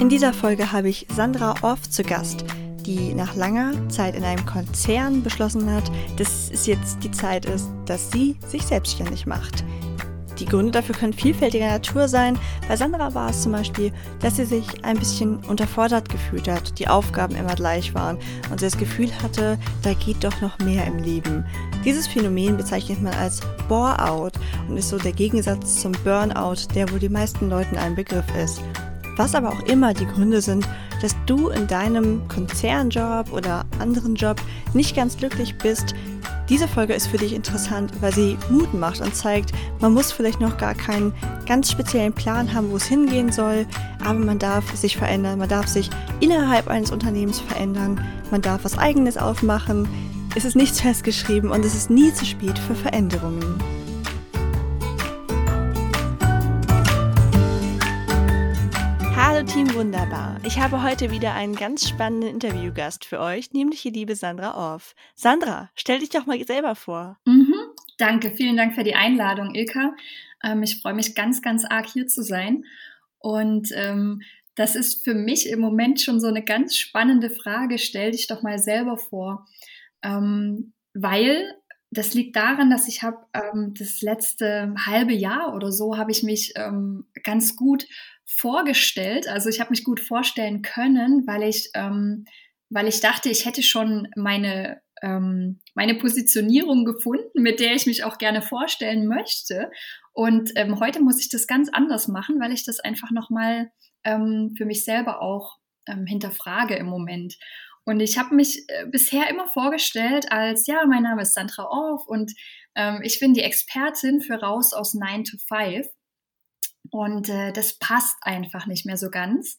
In dieser Folge habe ich Sandra Orff zu Gast, die nach langer Zeit in einem Konzern beschlossen hat, dass es jetzt die Zeit ist, dass sie sich selbstständig macht. Die Gründe dafür können vielfältiger Natur sein. Bei Sandra war es zum Beispiel, dass sie sich ein bisschen unterfordert gefühlt hat, die Aufgaben immer gleich waren und sie das Gefühl hatte, da geht doch noch mehr im Leben. Dieses Phänomen bezeichnet man als Bore-out und ist so der Gegensatz zum Burnout, der wohl die meisten Leuten ein Begriff ist. Was aber auch immer die Gründe sind, dass du in deinem Konzernjob oder anderen Job nicht ganz glücklich bist, diese Folge ist für dich interessant, weil sie Mut macht und zeigt, man muss vielleicht noch gar keinen ganz speziellen Plan haben, wo es hingehen soll, aber man darf sich verändern, man darf sich innerhalb eines Unternehmens verändern, man darf was eigenes aufmachen, es ist nichts festgeschrieben und es ist nie zu spät für Veränderungen. Hallo Team Wunderbar. Ich habe heute wieder einen ganz spannenden Interviewgast für euch, nämlich die liebe Sandra Orff. Sandra, stell dich doch mal selber vor. Mhm, danke, vielen Dank für die Einladung, Ilka. Ähm, ich freue mich ganz, ganz arg hier zu sein. Und ähm, das ist für mich im Moment schon so eine ganz spannende Frage. Stell dich doch mal selber vor. Ähm, weil das liegt daran, dass ich habe ähm, das letzte halbe Jahr oder so habe ich mich ähm, ganz gut vorgestellt. Also ich habe mich gut vorstellen können, weil ich, ähm, weil ich dachte, ich hätte schon meine, ähm, meine Positionierung gefunden, mit der ich mich auch gerne vorstellen möchte. Und ähm, heute muss ich das ganz anders machen, weil ich das einfach nochmal ähm, für mich selber auch ähm, hinterfrage im Moment. Und ich habe mich äh, bisher immer vorgestellt als, ja, mein Name ist Sandra Orff und ähm, ich bin die Expertin für Raus aus 9 to 5. Und äh, das passt einfach nicht mehr so ganz.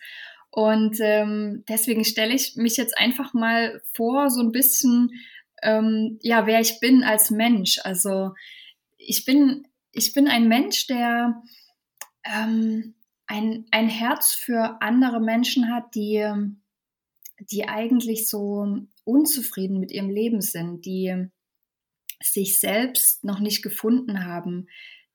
Und ähm, deswegen stelle ich mich jetzt einfach mal vor, so ein bisschen, ähm, ja, wer ich bin als Mensch. Also ich bin, ich bin ein Mensch, der ähm, ein, ein Herz für andere Menschen hat, die, die eigentlich so unzufrieden mit ihrem Leben sind, die sich selbst noch nicht gefunden haben,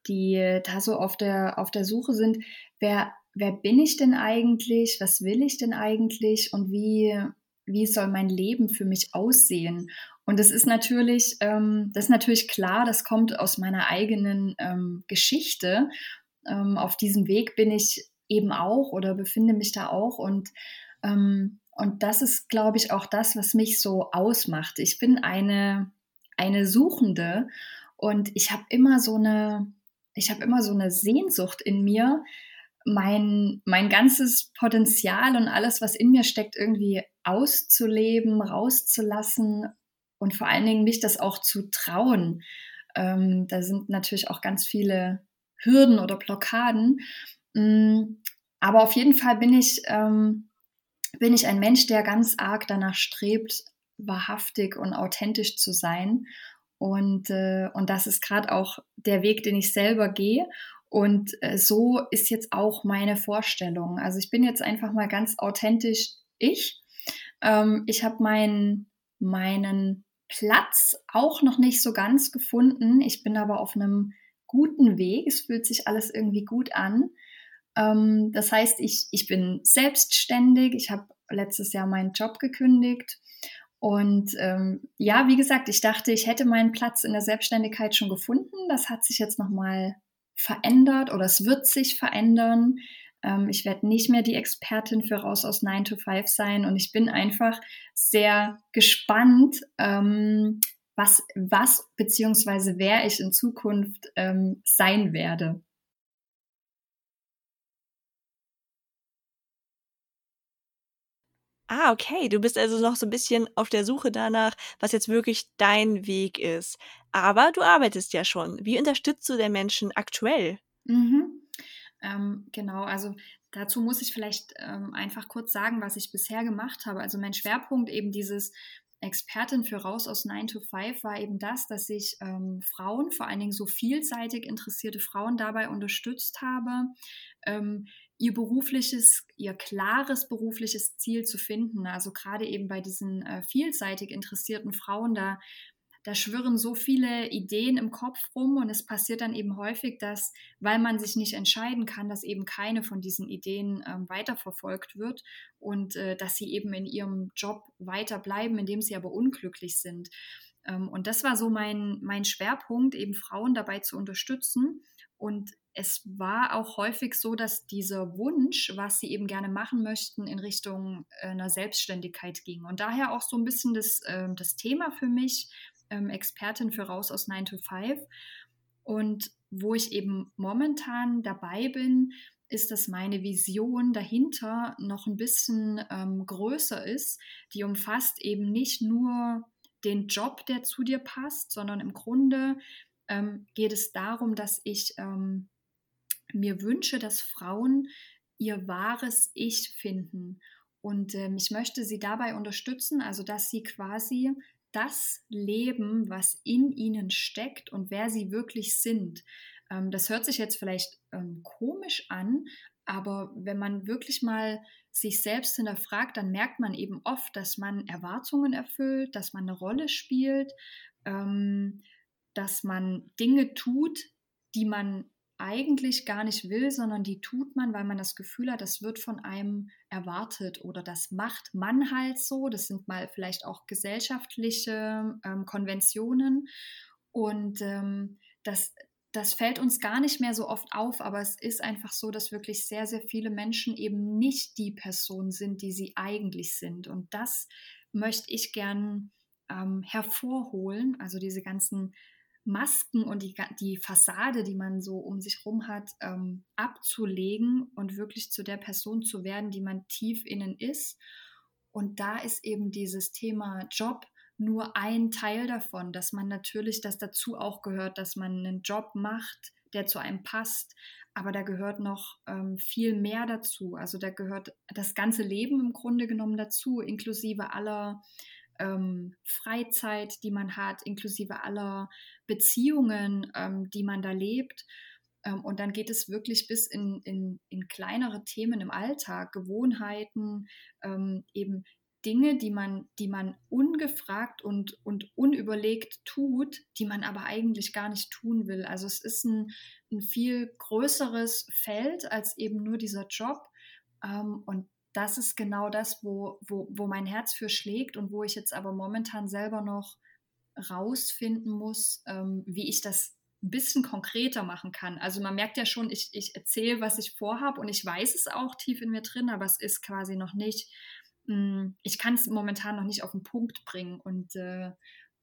die da so auf der, auf der Suche sind, wer, wer bin ich denn eigentlich, was will ich denn eigentlich und wie, wie soll mein Leben für mich aussehen? Und das ist natürlich, ähm, das ist natürlich klar, das kommt aus meiner eigenen ähm, Geschichte. Ähm, auf diesem Weg bin ich eben auch oder befinde mich da auch und ähm, und das ist, glaube ich, auch das, was mich so ausmacht. Ich bin eine eine Suchende und ich habe immer so eine ich habe immer so eine Sehnsucht in mir, mein, mein ganzes Potenzial und alles, was in mir steckt, irgendwie auszuleben, rauszulassen und vor allen Dingen mich das auch zu trauen. Ähm, da sind natürlich auch ganz viele Hürden oder Blockaden. Mm, aber auf jeden Fall bin ich, ähm, bin ich ein Mensch, der ganz arg danach strebt, wahrhaftig und authentisch zu sein und, äh, und das ist gerade auch der Weg, den ich selber gehe. Und äh, so ist jetzt auch meine Vorstellung. Also ich bin jetzt einfach mal ganz authentisch ich. Ähm, ich habe meinen meinen Platz auch noch nicht so ganz gefunden. Ich bin aber auf einem guten Weg. Es fühlt sich alles irgendwie gut an. Ähm, das heißt, ich, ich bin selbstständig. Ich habe letztes Jahr meinen Job gekündigt und ähm, ja, wie gesagt, ich dachte, ich hätte meinen Platz in der Selbstständigkeit schon gefunden. Das hat sich jetzt nochmal verändert oder es wird sich verändern. Ähm, ich werde nicht mehr die Expertin für Raus aus 9 to 5 sein und ich bin einfach sehr gespannt, ähm, was, was beziehungsweise wer ich in Zukunft ähm, sein werde. Ah, okay. Du bist also noch so ein bisschen auf der Suche danach, was jetzt wirklich dein Weg ist. Aber du arbeitest ja schon. Wie unterstützt du den Menschen aktuell? Mhm. Ähm, genau, also dazu muss ich vielleicht ähm, einfach kurz sagen, was ich bisher gemacht habe. Also mein Schwerpunkt eben dieses Expertin für Raus aus 9 to 5 war eben das, dass ich ähm, Frauen, vor allen Dingen so vielseitig interessierte Frauen dabei unterstützt habe, ähm, ihr berufliches, ihr klares berufliches Ziel zu finden. Also gerade eben bei diesen äh, vielseitig interessierten Frauen, da, da schwirren so viele Ideen im Kopf rum und es passiert dann eben häufig, dass, weil man sich nicht entscheiden kann, dass eben keine von diesen Ideen ähm, weiterverfolgt wird und äh, dass sie eben in ihrem Job weiterbleiben, indem sie aber unglücklich sind. Ähm, und das war so mein, mein Schwerpunkt, eben Frauen dabei zu unterstützen. Und es war auch häufig so, dass dieser Wunsch, was sie eben gerne machen möchten, in Richtung äh, einer Selbstständigkeit ging. Und daher auch so ein bisschen das, äh, das Thema für mich, ähm, Expertin für Raus aus 9 to 5. Und wo ich eben momentan dabei bin, ist, dass meine Vision dahinter noch ein bisschen ähm, größer ist. Die umfasst eben nicht nur den Job, der zu dir passt, sondern im Grunde ähm, geht es darum, dass ich ähm, mir wünsche, dass Frauen ihr wahres Ich finden. Und ähm, ich möchte sie dabei unterstützen, also dass sie quasi das leben, was in ihnen steckt und wer sie wirklich sind. Ähm, das hört sich jetzt vielleicht ähm, komisch an, aber wenn man wirklich mal sich selbst hinterfragt, dann merkt man eben oft, dass man Erwartungen erfüllt, dass man eine Rolle spielt, ähm, dass man Dinge tut, die man eigentlich gar nicht will, sondern die tut man, weil man das Gefühl hat, das wird von einem erwartet oder das macht man halt so. Das sind mal vielleicht auch gesellschaftliche ähm, Konventionen und ähm, das, das fällt uns gar nicht mehr so oft auf, aber es ist einfach so, dass wirklich sehr, sehr viele Menschen eben nicht die Person sind, die sie eigentlich sind. Und das möchte ich gern ähm, hervorholen, also diese ganzen Masken und die, die Fassade, die man so um sich rum hat, ähm, abzulegen und wirklich zu der Person zu werden, die man tief innen ist. Und da ist eben dieses Thema Job nur ein Teil davon, dass man natürlich, das dazu auch gehört, dass man einen Job macht, der zu einem passt. Aber da gehört noch ähm, viel mehr dazu. Also da gehört das ganze Leben im Grunde genommen dazu, inklusive aller ähm, Freizeit, die man hat, inklusive aller Beziehungen, ähm, die man da lebt. Ähm, und dann geht es wirklich bis in, in, in kleinere Themen im Alltag, Gewohnheiten, ähm, eben Dinge, die man, die man ungefragt und, und unüberlegt tut, die man aber eigentlich gar nicht tun will. Also es ist ein, ein viel größeres Feld als eben nur dieser Job. Ähm, und das ist genau das, wo, wo, wo mein Herz für schlägt und wo ich jetzt aber momentan selber noch rausfinden muss, ähm, wie ich das ein bisschen konkreter machen kann. Also man merkt ja schon, ich, ich erzähle, was ich vorhabe und ich weiß es auch tief in mir drin, aber es ist quasi noch nicht, mh, hm, ich kann es momentan noch nicht auf den Punkt bringen und, äh,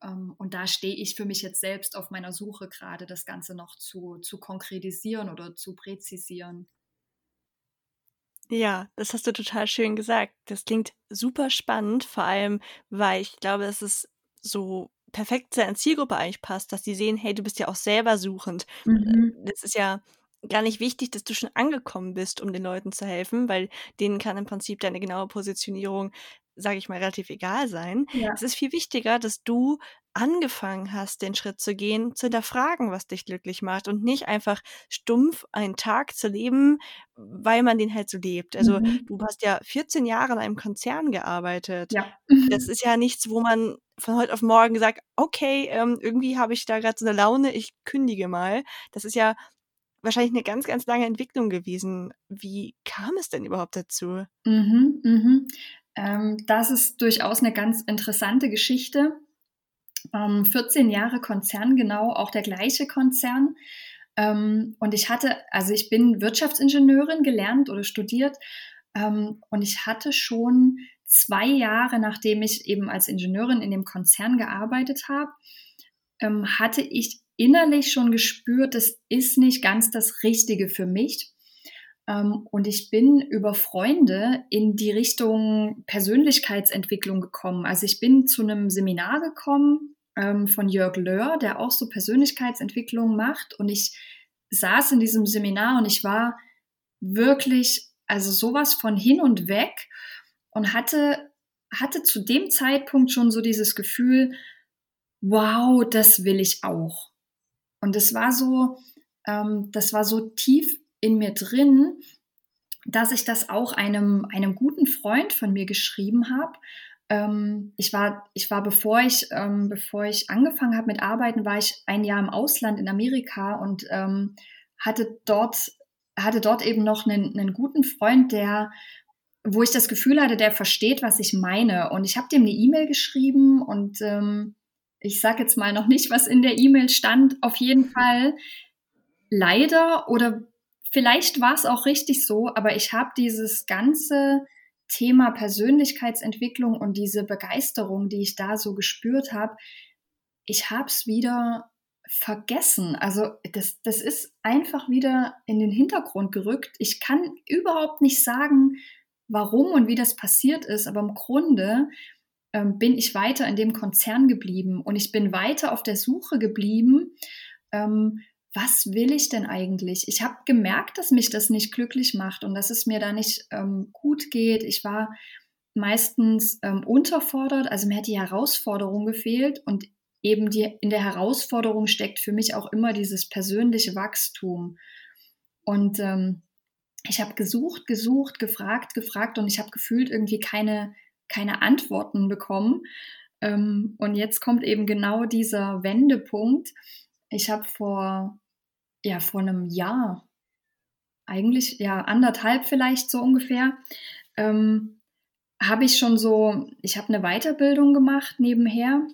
ähm, und da stehe ich für mich jetzt selbst auf meiner Suche gerade, das Ganze noch zu, zu konkretisieren oder zu präzisieren. Ja, das hast du total schön gesagt. Das klingt super spannend, vor allem, weil ich glaube, dass es so perfekt zu deiner Zielgruppe eigentlich passt, dass die sehen, hey, du bist ja auch selber suchend. Mhm. Das ist ja gar nicht wichtig, dass du schon angekommen bist, um den Leuten zu helfen, weil denen kann im Prinzip deine genaue Positionierung, sage ich mal, relativ egal sein. Ja. Es ist viel wichtiger, dass du angefangen hast, den Schritt zu gehen, zu hinterfragen, was dich glücklich macht und nicht einfach stumpf einen Tag zu leben, weil man den halt so lebt. Also mhm. du hast ja 14 Jahre in einem Konzern gearbeitet. Ja. Das ist ja nichts, wo man von heute auf morgen gesagt, okay, ähm, irgendwie habe ich da gerade so eine Laune, ich kündige mal. Das ist ja wahrscheinlich eine ganz, ganz lange Entwicklung gewesen. Wie kam es denn überhaupt dazu? Mhm, mhm. Ähm, das ist durchaus eine ganz interessante Geschichte ähm, 14 Jahre Konzern, genau auch der gleiche Konzern. Ähm, und ich hatte, also ich bin Wirtschaftsingenieurin gelernt oder studiert ähm, und ich hatte schon zwei Jahre, nachdem ich eben als Ingenieurin in dem Konzern gearbeitet habe, ähm, hatte ich innerlich schon gespürt, das ist nicht ganz das Richtige für mich. Ähm, und ich bin über Freunde in die Richtung Persönlichkeitsentwicklung gekommen. Also ich bin zu einem Seminar gekommen ähm, von Jörg Löhr, der auch so Persönlichkeitsentwicklung macht. Und ich saß in diesem Seminar und ich war wirklich, also sowas von hin und weg und hatte, hatte zu dem Zeitpunkt schon so dieses Gefühl, wow, das will ich auch. Und es war so, ähm, das war so tief in mir drin, dass ich das auch einem, einem guten Freund von mir geschrieben habe ähm, ich war, ich war, bevor ich, ähm, bevor ich angefangen habe mit Arbeiten, war ich ein Jahr im Ausland in Amerika und ähm, hatte dort, hatte dort eben noch einen, einen guten Freund, der wo ich das Gefühl hatte, der versteht, was ich meine. Und ich habe dem eine E-Mail geschrieben und ähm, ich sage jetzt mal noch nicht, was in der E-Mail stand. Auf jeden Fall leider oder vielleicht war es auch richtig so, aber ich habe dieses ganze Thema Persönlichkeitsentwicklung und diese Begeisterung, die ich da so gespürt habe, ich habe es wieder vergessen. Also das, das ist einfach wieder in den Hintergrund gerückt. Ich kann überhaupt nicht sagen, warum und wie das passiert ist, aber im Grunde ähm, bin ich weiter in dem Konzern geblieben und ich bin weiter auf der Suche geblieben. Ähm, was will ich denn eigentlich? Ich habe gemerkt, dass mich das nicht glücklich macht und dass es mir da nicht ähm, gut geht. Ich war meistens ähm, unterfordert, also mir hat die Herausforderung gefehlt und eben die, in der Herausforderung steckt für mich auch immer dieses persönliche Wachstum. Und ähm, ich habe gesucht, gesucht, gefragt, gefragt und ich habe gefühlt irgendwie keine, keine Antworten bekommen. Ähm, und jetzt kommt eben genau dieser Wendepunkt. Ich habe vor, ja, vor einem Jahr, eigentlich ja anderthalb vielleicht so ungefähr, ähm, habe ich schon so, ich habe eine Weiterbildung gemacht nebenher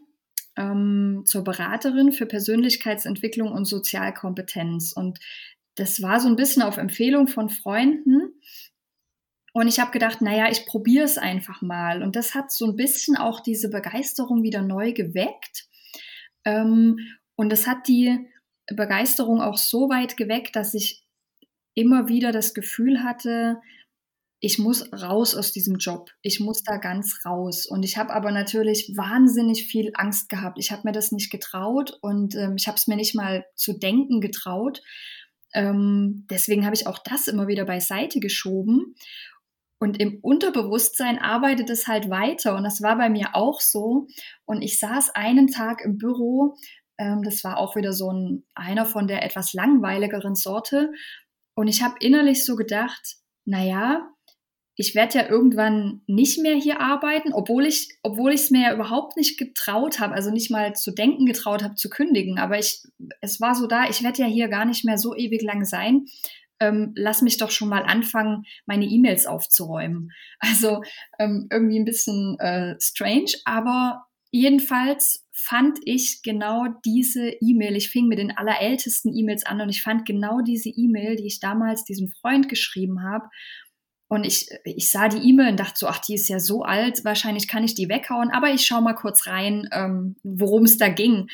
ähm, zur Beraterin für Persönlichkeitsentwicklung und Sozialkompetenz. Und das war so ein bisschen auf Empfehlung von Freunden. Und ich habe gedacht, naja, ich probiere es einfach mal. Und das hat so ein bisschen auch diese Begeisterung wieder neu geweckt. Ähm, und das hat die Begeisterung auch so weit geweckt, dass ich immer wieder das Gefühl hatte, ich muss raus aus diesem Job. Ich muss da ganz raus. Und ich habe aber natürlich wahnsinnig viel Angst gehabt. Ich habe mir das nicht getraut und ähm, ich habe es mir nicht mal zu denken getraut. Ähm, deswegen habe ich auch das immer wieder beiseite geschoben. Und im Unterbewusstsein arbeitet es halt weiter. Und das war bei mir auch so. Und ich saß einen Tag im Büro. Ähm, das war auch wieder so ein, einer von der etwas langweiligeren Sorte. Und ich habe innerlich so gedacht, naja, ich werde ja irgendwann nicht mehr hier arbeiten, obwohl ich, obwohl ich es mir ja überhaupt nicht getraut habe, also nicht mal zu denken getraut habe, zu kündigen. Aber ich, es war so da, ich werde ja hier gar nicht mehr so ewig lang sein. Ähm, lass mich doch schon mal anfangen, meine E-Mails aufzuräumen. Also ähm, irgendwie ein bisschen äh, strange, aber jedenfalls fand ich genau diese E-Mail. Ich fing mit den allerältesten E-Mails an und ich fand genau diese E-Mail, die ich damals diesem Freund geschrieben habe und ich, ich sah die E-Mail und dachte so, ach, die ist ja so alt, wahrscheinlich kann ich die weghauen, aber ich schaue mal kurz rein, ähm, worum es da ging.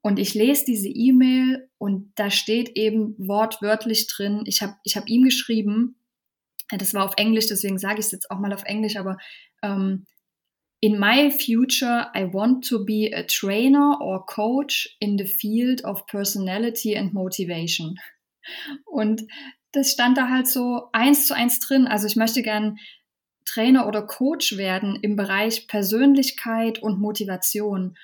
Und ich lese diese E-Mail und da steht eben wortwörtlich drin, ich habe ich hab ihm geschrieben, das war auf Englisch, deswegen sage ich es jetzt auch mal auf Englisch, aber ähm, In my future, I want to be a trainer or coach in the field of personality and motivation. Und das stand da halt so eins zu eins drin. Also ich möchte gern Trainer oder Coach werden im Bereich Persönlichkeit und Motivation.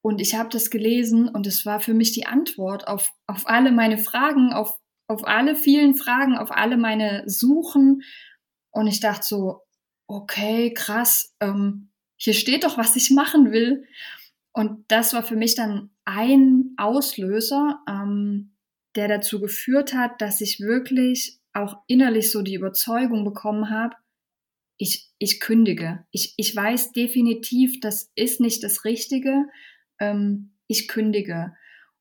Und ich habe das gelesen und es war für mich die Antwort auf, auf alle meine Fragen, auf, auf alle vielen Fragen, auf alle meine Suchen. Und ich dachte so, okay, krass, ähm, hier steht doch, was ich machen will. Und das war für mich dann ein Auslöser, ähm, der dazu geführt hat, dass ich wirklich auch innerlich so die Überzeugung bekommen habe, ich, ich kündige. Ich, ich weiß definitiv, das ist nicht das Richtige. Ähm, ich kündige.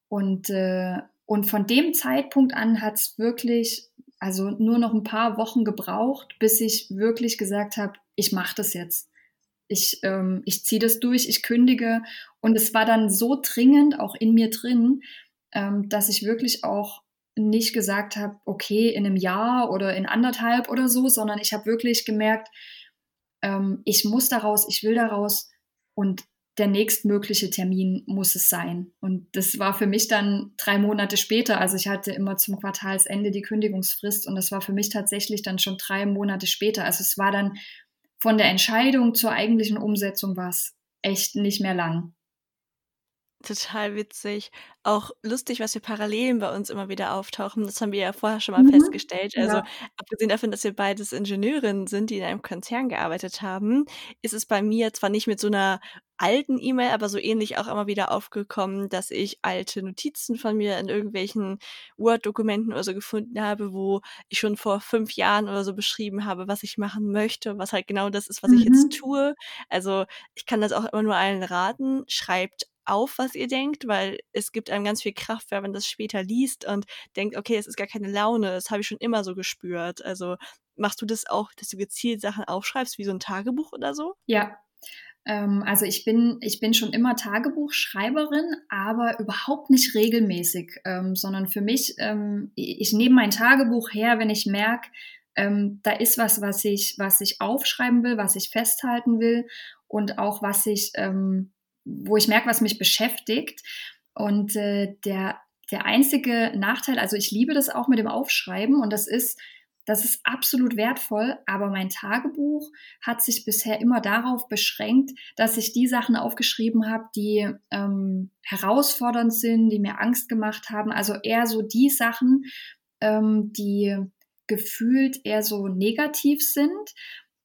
Und, äh, und von dem Zeitpunkt an hat es wirklich, also nur noch ein paar Wochen gebraucht, bis ich wirklich gesagt habe, ich mache das jetzt. Ich, ähm, ich ziehe das durch, ich kündige. Und es war dann so dringend, auch in mir drin, ähm, dass ich wirklich auch nicht gesagt habe, okay, in einem Jahr oder in anderthalb oder so, sondern ich habe wirklich gemerkt, ähm, ich muss daraus, ich will daraus und der nächstmögliche Termin muss es sein. Und das war für mich dann drei Monate später. Also ich hatte immer zum Quartalsende die Kündigungsfrist und das war für mich tatsächlich dann schon drei Monate später. Also es war dann von der Entscheidung zur eigentlichen Umsetzung war es echt nicht mehr lang. Total witzig. Auch lustig, was für Parallelen bei uns immer wieder auftauchen. Das haben wir ja vorher schon mal Mhm. festgestellt. Also, Ja. abgesehen davon, dass wir beides Ingenieurinnen sind, die in einem Konzern gearbeitet haben, ist es bei mir zwar nicht mit so einer alten E-Mail, aber so ähnlich auch immer wieder aufgekommen, dass ich alte Notizen von mir in irgendwelchen Word-Dokumenten oder so gefunden habe, wo ich schon vor 5 Jahren oder so beschrieben habe, was ich machen möchte, was halt genau das ist, was ich jetzt Mhm. tue. Also, ich kann das auch immer nur allen raten, schreibt auf, was ihr denkt, weil es gibt einem ganz viel Kraft, wenn man das später liest und denkt: „Okay, es ist gar keine Laune, das habe ich schon immer so gespürt.“ Also, machst du das auch, dass du gezielt Sachen aufschreibst wie so 'n Tagebuch oder so? Ja. Ähm, also, ich bin ich bin schon immer Tagebuchschreiberin, aber überhaupt nicht regelmäßig, ähm, sondern für mich, ähm ich nehme mein Tagebuch her, wenn ich merke, ähm, da ist was, was ich was ich aufschreiben will, was ich festhalten will und auch was ich ähm, wo ich merke, was mich beschäftigt. Und, äh, der der einzige Nachteil also, ich liebe das auch mit dem Aufschreiben und das ist das ist absolut wertvoll, aber mein Tagebuch hat sich bisher immer darauf beschränkt, dass ich die Sachen aufgeschrieben habe, die, ähm, herausfordernd sind, die mir Angst gemacht haben. Also, eher so die Sachen, ähm, die gefühlt eher so negativ sind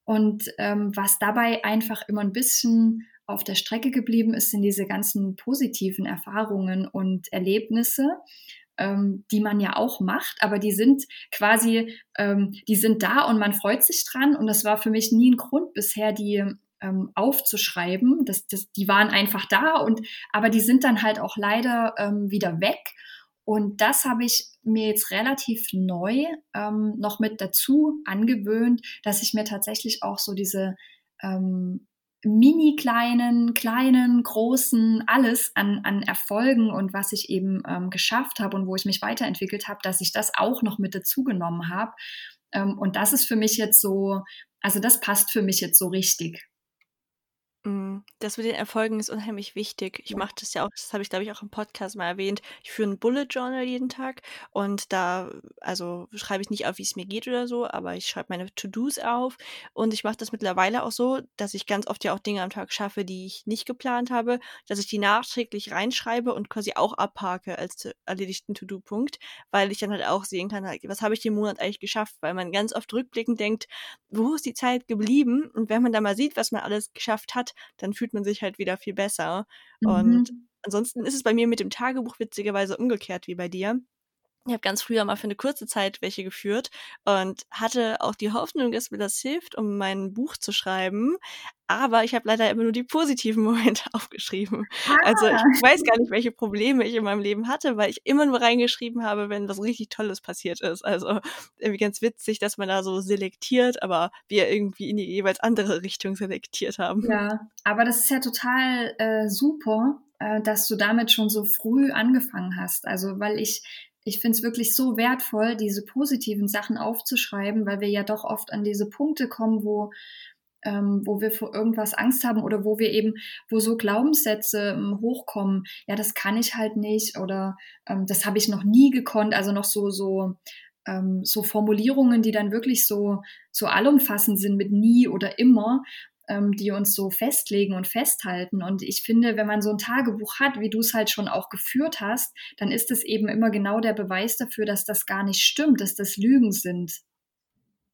und, ähm, was dabei einfach immer 'n bisschen auf der Strecke geblieben ist, sind diese ganzen positiven Erfahrungen und Erlebnisse, ähm, die man ja auch macht, aber die sind quasi ähm, die sind da und man freut sich dran und das war für mich nie 'n Grund bisher, die, ähm, aufzuschreiben. Das das die waren einfach da und aber die sind dann halt auch leider, ähm, wieder weg. Und das habe ich mir jetzt relativ neu, ähm, noch mit dazu angewöhnt, dass ich mir tatsächlich auch so diese, ähm, mini kleinen, kleinen, großen, alles an an Erfolgen und was ich eben, ähm, geschafft habe und wo ich mich weiterentwickelt habe, dass ich das auch noch mit dazu genommen habe. Ähm, und das ist für mich jetzt so also, das passt für mich jetzt so richtig. Mhm. Das mit den Erfolgen ist unheimlich wichtig. Ich Ja. mache das ja auch das habe ich, glaube ich, auch im Podcast mal erwähnt. Ich führe 'n Bullet Journal jeden Tag und da also, schreibe ich nicht auf, wie's mir geht oder so, aber ich schreibe meine To-dos auf und ich mache das mittlerweile auch so, dass ich ganz oft ja auch Dinge am Tag schaffe, die ich nicht geplant habe, dass ich die nachträglich reinschreibe und quasi auch abhake als erledigten To-do-Punkt, weil ich dann halt auch sehen kann halt: „Was habe ich den Monat eigentlich geschafft?“ Weil man ganz oft rückblickend denkt: „Wo ist die Zeit geblieben?“ Und wenn man dann mal sieht, was man alles geschafft hat, dann fühlt man sich halt wieder viel besser. Und Mhm. ansonsten ist es bei mir mit dem Tagebuch witzigerweise umgekehrt wie bei dir. Ich habe ganz früher mal für 'ne kurze Zeit welche geführt und hatte auch die Hoffnung, dass mir das hilft, um mein Buch zu schreiben, aber ich habe leider immer nur die positiven Momente aufgeschrieben. Also, ich Ah. weiß gar nicht, welche Probleme ich in meinem Leben hatte, weil ich immer nur reingeschrieben habe, wenn was richtig Tolles passiert ist. Also, irgendwie ganz witzig, dass man da so selektiert, aber wir irgendwie in die jeweils andere Richtung selektiert haben. Ja, aber das ist ja total, äh, super, äh, dass du damit schon so früh angefangen hast. Also, weil ich ich finde es wirklich so wertvoll, diese positiven Sachen aufzuschreiben, weil wir ja doch oft an diese Punkte kommen, wo ähm, wo wir vor irgendwas Angst haben oder wo wir eben wo so Glaubenssätze, hm, hochkommen: „Ja, das kann ich halt nicht“ oder, ähm: „Das habe ich noch nie gekonnt.“ Also, noch so so ähm, so Formulierungen, die dann wirklich so so allumfassend sind mit „nie“ oder „immer“, ähm, die uns so festlegen und festhalten. Und ich finde, wenn man so 'n Tagebuch hat, wie du's halt schon auch geführt hast, dann ist es eben immer genau der Beweis dafür, dass das gar nicht stimmt, dass das Lügen sind.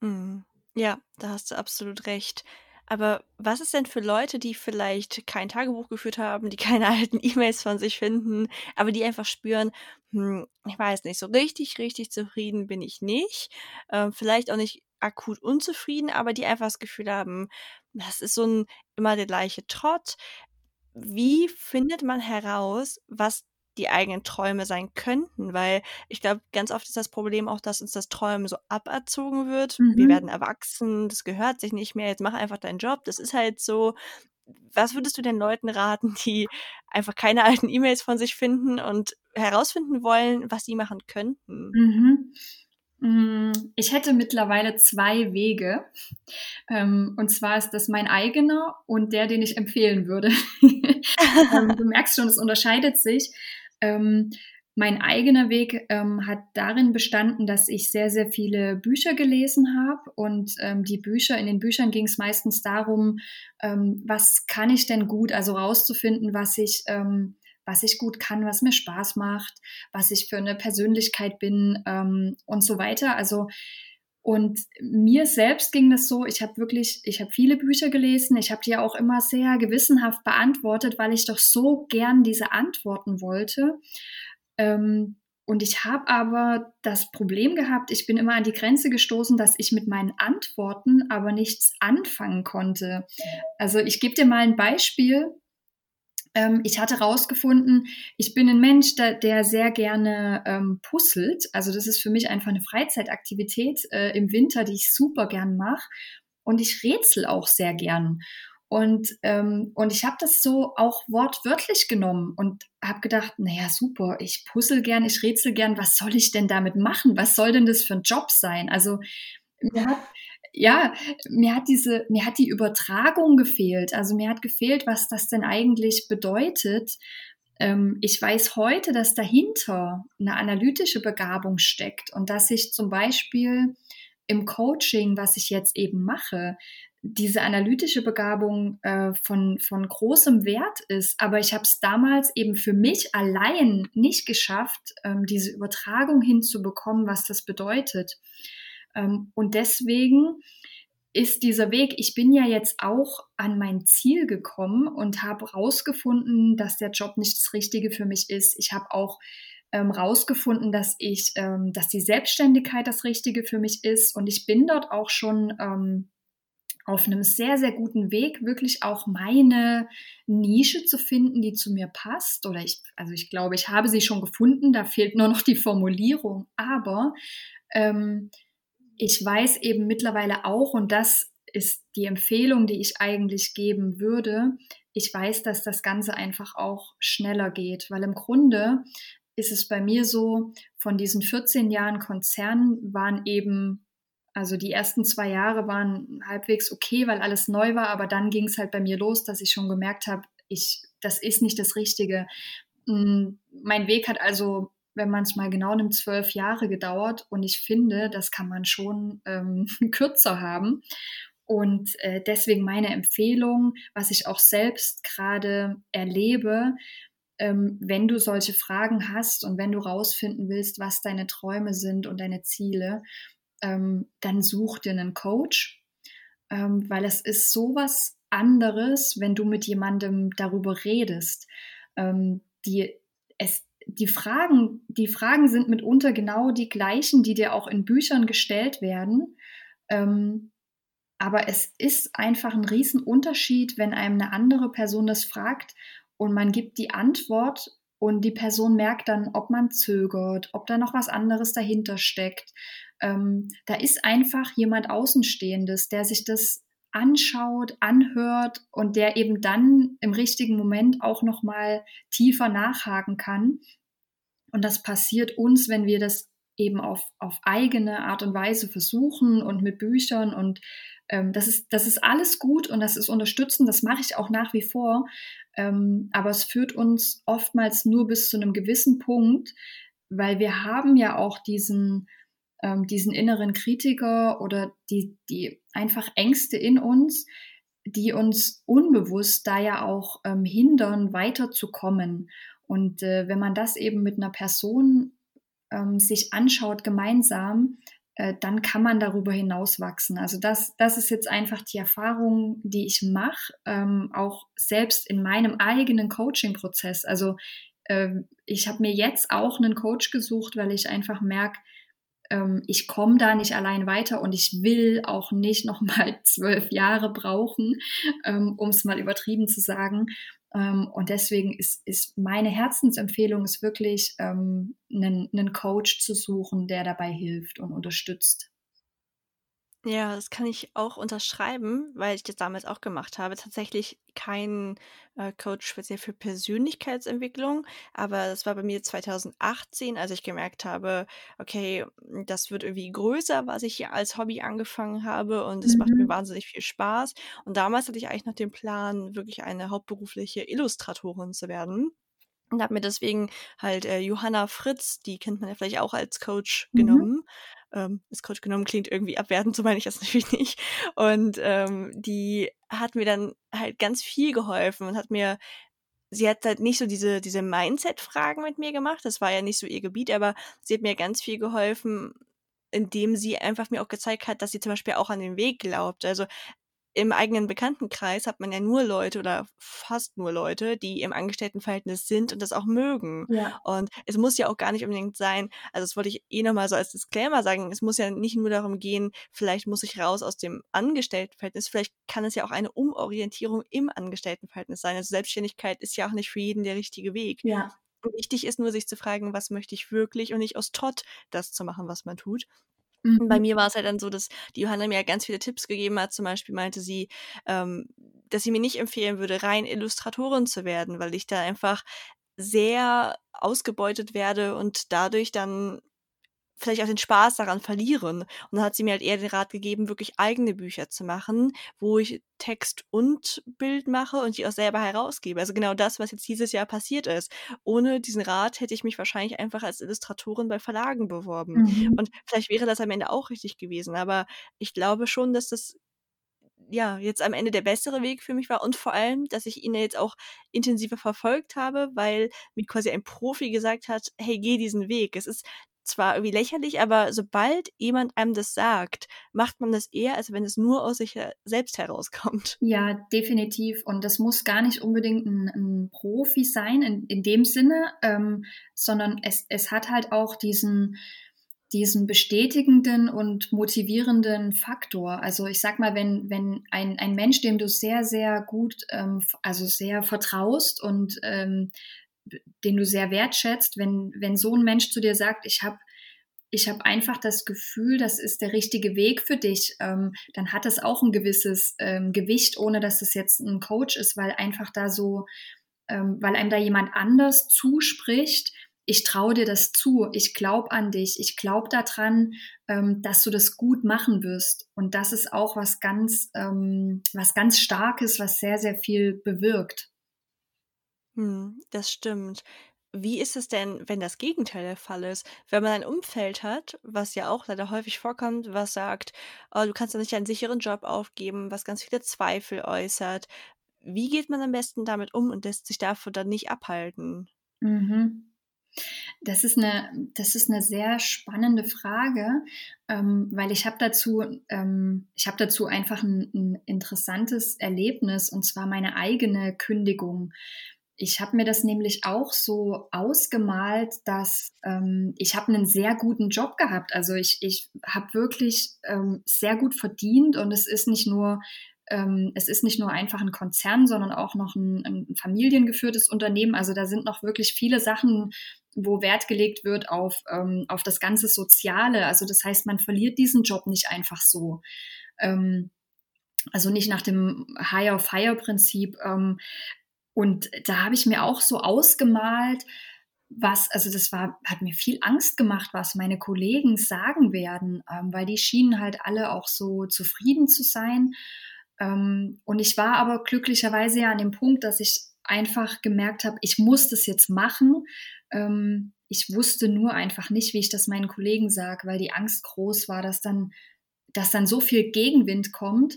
Mhm. Ja, da hast du absolut recht. Aber was ist denn für Leute, die vielleicht kein Tagebuch geführt haben, die keine alten E-Mails von sich finden, aber die einfach spüren: „Hm, ich weiß nicht, so richtig, richtig zufrieden bin ich nicht.“ Ähm, vielleicht auch nicht akut unzufrieden, aber die einfach das Gefühl haben, das ist so 'n immer der gleiche Trott. Wie findet man heraus, was die eigenen Träume sein könnten? Weil ich glaube, ganz oft ist das Problem auch, dass uns das Träumen so aberzogen wird. Wir werden Mhm. erwachsen, das gehört sich nicht mehr, jetzt mach einfach deinen Job, das ist halt so. Was würdest du den Leuten raten, die einfach keine alten E-Mails von sich finden und herausfinden wollen, was sie machen könnten? Mhm. Hm, ich hätte mittlerweile 2 Wege. Ähm, und zwar ist das mein eigener und der, den ich empfehlen würde. Ähm, du merkst schon, es unterscheidet sich. Ähm, mein eigener Weg, ähm, hat darin bestanden, dass ich sehr, sehr viele Bücher gelesen habe und, ähm, die Bücher in den Büchern ging's meistens darum, ähm, was kann ich denn gut, also rauszufinden, was ich ähm, was ich gut kann, was mir Spaß macht, was ich für eine Persönlichkeit bin ähm, und so weiter. Also und mir selbst ging das so, ich habe wirklich, ich habe viele Bücher gelesen, ich habe die auch immer sehr gewissenhaft beantwortet, weil ich doch so gern diese Antworten wollte. Ähm, und ich habe aber das Problem gehabt, ich bin immer an die Grenze gestoßen, dass ich mit meinen Antworten aber nichts anfangen konnte. Also ich gebe dir mal ein Beispiel. Ähm, ich hatte herausgefunden, ich bin ein Mensch, der, der sehr gerne ähm, puzzelt. Also das ist für mich einfach eine Freizeitaktivität äh, im Winter, die ich super gern mache. Und ich rätsel auch sehr gern. Und, ähm, und ich habe das so auch wortwörtlich genommen und habe gedacht, naja, super, ich puzzle gern, ich rätsel gern, was soll ich denn damit machen? Was soll denn das für ein Job sein? Also mir hat, ja, mir hat diese, mir hat die Übertragung gefehlt. Also mir hat gefehlt, was das denn eigentlich bedeutet. Ähm, ich weiß heute, dass dahinter eine analytische Begabung steckt und dass ich zum Beispiel im Coaching, was ich jetzt eben mache, diese analytische Begabung äh, von, von großem Wert ist. Aber ich habe es damals eben für mich allein nicht geschafft, ähm, diese Übertragung hinzubekommen, was das bedeutet. Ähm, und deswegen ist dieser Weg, ich bin ja jetzt auch an mein Ziel gekommen und habe herausgefunden, dass der Job nicht das Richtige für mich ist. Ich habe auch ähm, rausgefunden, dass ich, ähm, dass die Selbstständigkeit das Richtige für mich ist und ich bin dort auch schon ähm, auf einem sehr, sehr guten Weg, wirklich auch meine Nische zu finden, die zu mir passt. Oder ich, also ich glaube, ich habe sie schon gefunden, da fehlt nur noch die Formulierung. Aber ähm, ich weiß eben mittlerweile auch, und das ist die Empfehlung, die ich eigentlich geben würde, ich weiß, dass das Ganze einfach auch schneller geht, weil im Grunde ist es bei mir so, von diesen 14 Jahren Konzern waren eben also die ersten zwei Jahre waren halbwegs okay, weil alles neu war, aber dann ging es halt bei mir los, dass ich schon gemerkt habe, ich, das ist nicht das Richtige. Hm, mein Weg hat also, wenn man es mal genau nimmt, zwölf Jahre gedauert und ich finde, das kann man schon ähm, kürzer haben. Und äh, deswegen meine Empfehlung, was ich auch selbst gerade erlebe, ähm, wenn du solche Fragen hast und wenn du rausfinden willst, was deine Träume sind und deine Ziele, ähm, dann such dir einen Coach, ähm, weil es ist sowas anderes, wenn du mit jemandem darüber redest. Ähm, die, es, die, Fragen, die Fragen sind mitunter genau die gleichen, die dir auch in Büchern gestellt werden. Ähm, aber es ist einfach ein Riesenunterschied, wenn einem eine andere Person das fragt und man gibt die Antwort und die Person merkt dann, ob man zögert, ob da noch was anderes dahinter steckt. Ähm, da ist einfach jemand Außenstehendes, der sich das anschaut, anhört und der eben dann im richtigen Moment auch noch mal tiefer nachhaken kann. Und das passiert uns, wenn wir das eben auf, auf eigene Art und Weise versuchen und mit Büchern und ähm, das ist das ist alles gut und das ist unterstützend. Das mache ich auch nach wie vor. Ähm, aber es führt uns oftmals nur bis zu einem gewissen Punkt, weil wir haben ja auch diesen ähm, diesen inneren Kritiker oder die, die einfach Ängste in uns, die uns unbewusst da ja auch ähm, hindern, weiterzukommen. Und äh, wenn man das eben mit einer Person ähm, sich anschaut, gemeinsam, äh, dann kann man darüber hinaus wachsen. Also das, das ist jetzt einfach die Erfahrung, die ich mache, ähm, auch selbst in meinem eigenen Coaching-Prozess. Also äh, ich habe mir jetzt auch einen Coach gesucht, weil ich einfach merke, ähm, ich komme da nicht allein weiter und ich will auch nicht noch mal zwölf Jahre brauchen, ähm, um es mal übertrieben zu sagen. Ähm, und deswegen ist, ist meine Herzensempfehlung ist wirklich, ähm, einen, einen Coach zu suchen, der dabei hilft und unterstützt. Ja, das kann ich auch unterschreiben, weil ich das damals auch gemacht habe. Tatsächlich kein äh, Coach speziell für Persönlichkeitsentwicklung, aber das war bei mir 2018, als ich gemerkt habe, okay, das wird irgendwie größer, was ich hier als Hobby angefangen habe und es macht mir mhm. wahnsinnig viel Spaß. Und damals hatte ich eigentlich noch den Plan, wirklich eine hauptberufliche Illustratorin zu werden. Und habe mir deswegen halt äh, Johanna Fritz, die kennt man ja vielleicht auch als Coach, Mhm. genommen ähm, ist Coach genommen klingt irgendwie abwertend, so meine ich das natürlich nicht. Und ähm, die hat mir dann halt ganz viel geholfen und hat mir sie hat halt nicht so diese, diese Mindset-Fragen mit mir gemacht. Das war ja nicht so ihr Gebiet, aber sie hat mir ganz viel geholfen, indem sie einfach mir auch gezeigt hat, dass sie zum Beispiel auch an den Weg glaubt. Also im eigenen Bekanntenkreis hat man ja nur Leute oder fast nur Leute, die im Angestelltenverhältnis sind und das auch mögen. Ja. Und es muss ja auch gar nicht unbedingt sein, also das wollte ich eh nochmal so als Disclaimer sagen, es muss ja nicht nur darum gehen, vielleicht muss ich raus aus dem Angestelltenverhältnis, vielleicht kann es ja auch eine Umorientierung im Angestelltenverhältnis sein. Also Selbstständigkeit ist ja auch nicht für jeden der richtige Weg. Ja. Wichtig ist nur, sich zu fragen, was möchte ich wirklich und nicht aus Tod das zu machen, was man tut. Mhm. Bei mir war es halt dann so, dass die Johanna mir ganz viele Tipps gegeben hat. Zum Beispiel meinte sie, ähm, dass sie mir nicht empfehlen würde, rein Illustratorin zu werden, weil ich da einfach sehr ausgebeutet werde und dadurch dann vielleicht auch den Spaß daran verlieren. Und dann hat sie mir halt eher den Rat gegeben, wirklich eigene Bücher zu machen, wo ich Text und Bild mache und die auch selber herausgebe. Also genau das, was jetzt dieses Jahr passiert ist. Ohne diesen Rat hätte ich mich wahrscheinlich einfach als Illustratorin bei Verlagen beworben. Mhm. Und vielleicht wäre das am Ende auch richtig gewesen. Aber ich glaube schon, dass das ja, jetzt am Ende der bessere Weg für mich war und vor allem, dass ich ihn jetzt auch intensiver verfolgt habe, weil mir quasi ein Profi gesagt hat, hey, geh diesen Weg. Es ist zwar irgendwie lächerlich, aber sobald jemand einem das sagt, macht man das eher, als wenn es nur aus sich selbst herauskommt. Ja, definitiv. Und das muss gar nicht unbedingt ein, ein Profi sein in, in dem Sinne, ähm, sondern es, es hat halt auch diesen, diesen bestätigenden und motivierenden Faktor. Also ich sag mal, wenn, wenn ein, ein Mensch, dem du sehr, sehr gut, ähm, also sehr vertraust und ähm, den du sehr wertschätzt, wenn, wenn so ein Mensch zu dir sagt, ich habe ich habe einfach das Gefühl, das ist der richtige Weg für dich, ähm, dann hat das auch ein gewisses ähm, Gewicht, ohne dass es jetzt ein Coach ist, weil einfach da so, ähm, weil einem da jemand anders zuspricht, ich traue dir das zu, ich glaube an dich, ich glaube daran, ähm, dass du das gut machen wirst. Und das ist auch was ganz, ähm, was ganz Starkes, was sehr, sehr viel bewirkt. Hm, das stimmt. Wie ist es denn, wenn das Gegenteil der Fall ist? Wenn man ein Umfeld hat, was ja auch leider häufig vorkommt, was sagt, oh, du kannst ja nicht einen sicheren Job aufgeben, was ganz viele Zweifel äußert. Wie geht man am besten damit um und lässt sich davon dann nicht abhalten? Mhm. Das ist eine, das ist eine sehr spannende Frage, ähm, weil ich habe dazu, ähm, ich dazu einfach ein, ein interessantes Erlebnis und zwar meine eigene Kündigung. Ich habe mir das nämlich auch so ausgemalt, dass ähm, ich habe einen sehr guten Job gehabt. Also ich, ich habe wirklich ähm, sehr gut verdient und es ist nicht nur ähm, es ist nicht nur einfach ein Konzern, sondern auch noch ein, ein familiengeführtes Unternehmen. Also da sind noch wirklich viele Sachen, wo Wert gelegt wird auf, ähm, auf das ganze Soziale. Also das heißt, man verliert diesen Job nicht einfach so. Ähm, also nicht nach dem Higher-Fire-Prinzip. Ähm, und da habe ich mir auch so ausgemalt, was, also das war, hat mir viel Angst gemacht, was meine Kollegen sagen werden, ähm, weil die schienen halt alle auch so zufrieden zu sein. Ähm, und ich war aber glücklicherweise ja an dem Punkt, dass ich einfach gemerkt habe, ich muss das jetzt machen. Ähm, ich wusste nur einfach nicht, wie ich das meinen Kollegen sage, weil die Angst groß war, dass dann, dass dann so viel Gegenwind kommt.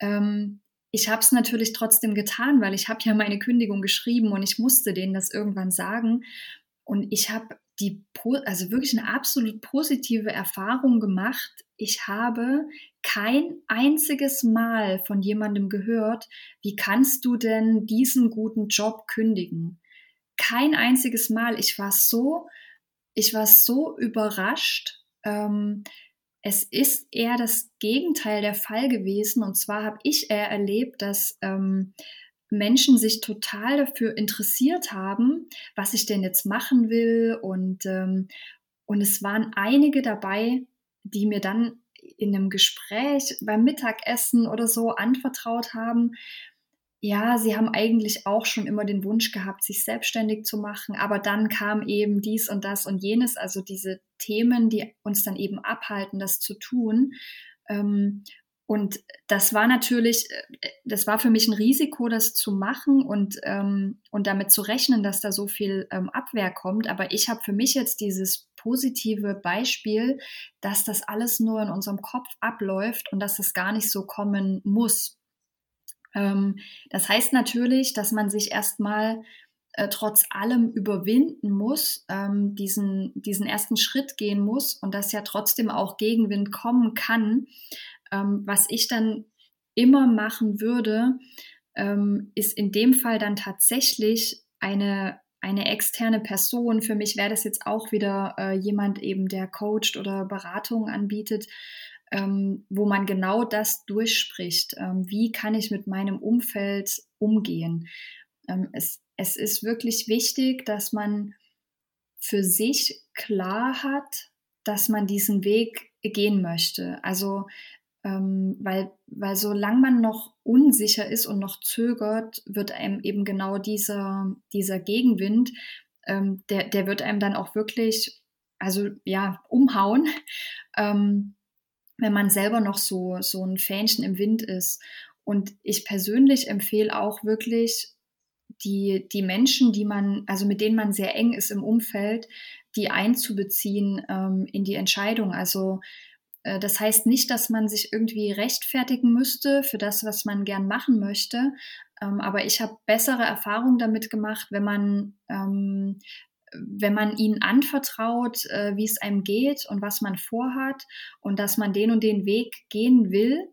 Ähm, ich habe es natürlich trotzdem getan, weil ich habe ja meine Kündigung geschrieben und ich musste denen das irgendwann sagen. Und ich habe die, also wirklich eine absolut positive Erfahrung gemacht. Ich habe kein einziges Mal von jemandem gehört, wie kannst du denn diesen guten Job kündigen? Kein einziges Mal. Ich war so, ich war so überrascht. Ähm, es ist eher das Gegenteil der Fall gewesen. Und zwar habe ich eher erlebt, dass ähm, Menschen sich total dafür interessiert haben, was ich denn jetzt machen will. Und, ähm, und es waren einige dabei, die mir dann in einem Gespräch beim Mittagessen oder so anvertraut haben, ja, sie haben eigentlich auch schon immer den Wunsch gehabt, sich selbstständig zu machen, aber dann kam eben dies und das und jenes, also diese Themen, die uns dann eben abhalten, das zu tun. Ähm, und das war natürlich, äh, das war für mich ein Risiko, das zu machen und, ähm, und damit zu rechnen, dass da so viel ähm, Abwehr kommt. Aber ich habe für mich jetzt dieses positive Beispiel, dass das alles nur in unserem Kopf abläuft und dass es gar nicht so kommen muss. Ähm, das heißt natürlich, dass man sich erstmal äh, trotz allem überwinden muss, ähm, diesen, diesen ersten Schritt gehen muss und dass ja trotzdem auch Gegenwind kommen kann. Ähm, was ich dann immer machen würde, ähm, ist in dem Fall dann tatsächlich eine, eine externe Person. Für mich wäre das jetzt auch wieder äh, jemand eben, der coacht oder Beratung anbietet, ähm, wo man genau das durchspricht. Ähm, wie kann ich mit meinem Umfeld umgehen? Ähm, es, es ist wirklich wichtig, dass man für sich klar hat, dass man diesen Weg gehen möchte. Also ähm, weil, weil solange man noch unsicher ist und noch zögert, wird einem eben genau dieser, dieser Gegenwind, ähm, der, der wird einem dann auch wirklich, also ja, umhauen, ähm, wenn man selber noch so, so ein Fähnchen im Wind ist. Und ich persönlich empfehle auch wirklich, die, die Menschen, die man, also mit denen man sehr eng ist im Umfeld, die einzubeziehen ähm, in die Entscheidung. Also äh, das heißt nicht, dass man sich irgendwie rechtfertigen müsste für das, was man gern machen möchte. Ähm, aber ich habe bessere Erfahrungen damit gemacht, wenn man, ähm, wenn man ihnen anvertraut, äh, wie es einem geht und was man vorhat und dass man den und den Weg gehen will.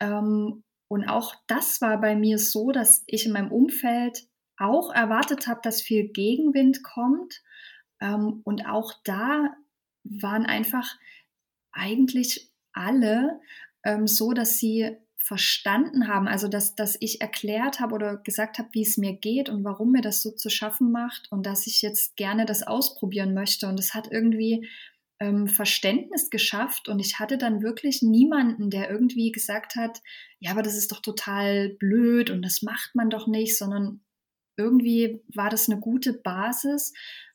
Ähm, und auch das war bei mir so, dass ich in meinem Umfeld auch erwartet habe, dass viel Gegenwind kommt. und auch da waren einfach eigentlich alle ähm, so, dass sie verstanden haben, also dass, dass ich erklärt habe oder gesagt habe, wie es mir geht und warum mir das so zu schaffen macht und dass ich jetzt gerne das ausprobieren möchte. Und es hat irgendwie ähm, Verständnis geschafft und ich hatte dann wirklich niemanden, der irgendwie gesagt hat, ja, aber das ist doch total blöd und das macht man doch nicht, sondern irgendwie war das eine gute Basis,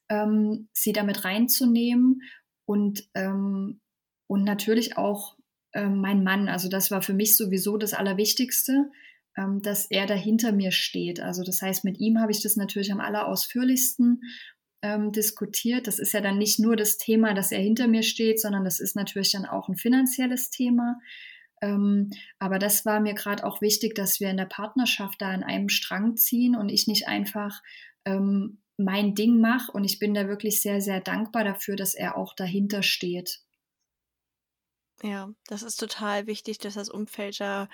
ähm, sie damit reinzunehmen und ähm, und natürlich auch äh, mein Mann. Also das war für mich sowieso das Allerwichtigste, ähm, dass er dahinter mir steht. Also das heißt, mit ihm habe ich das natürlich am allerausführlichsten ähm, diskutiert. Das ist ja dann nicht nur das Thema, dass er hinter mir steht, sondern das ist natürlich dann auch ein finanzielles Thema. Ähm, aber das war mir gerade auch wichtig, dass wir in der Partnerschaft da an einem Strang ziehen und ich nicht einfach ähm, mein Ding mache. Und ich bin da wirklich sehr, sehr dankbar dafür, dass er auch dahinter steht. Ja, das ist total wichtig, dass das Umfeld da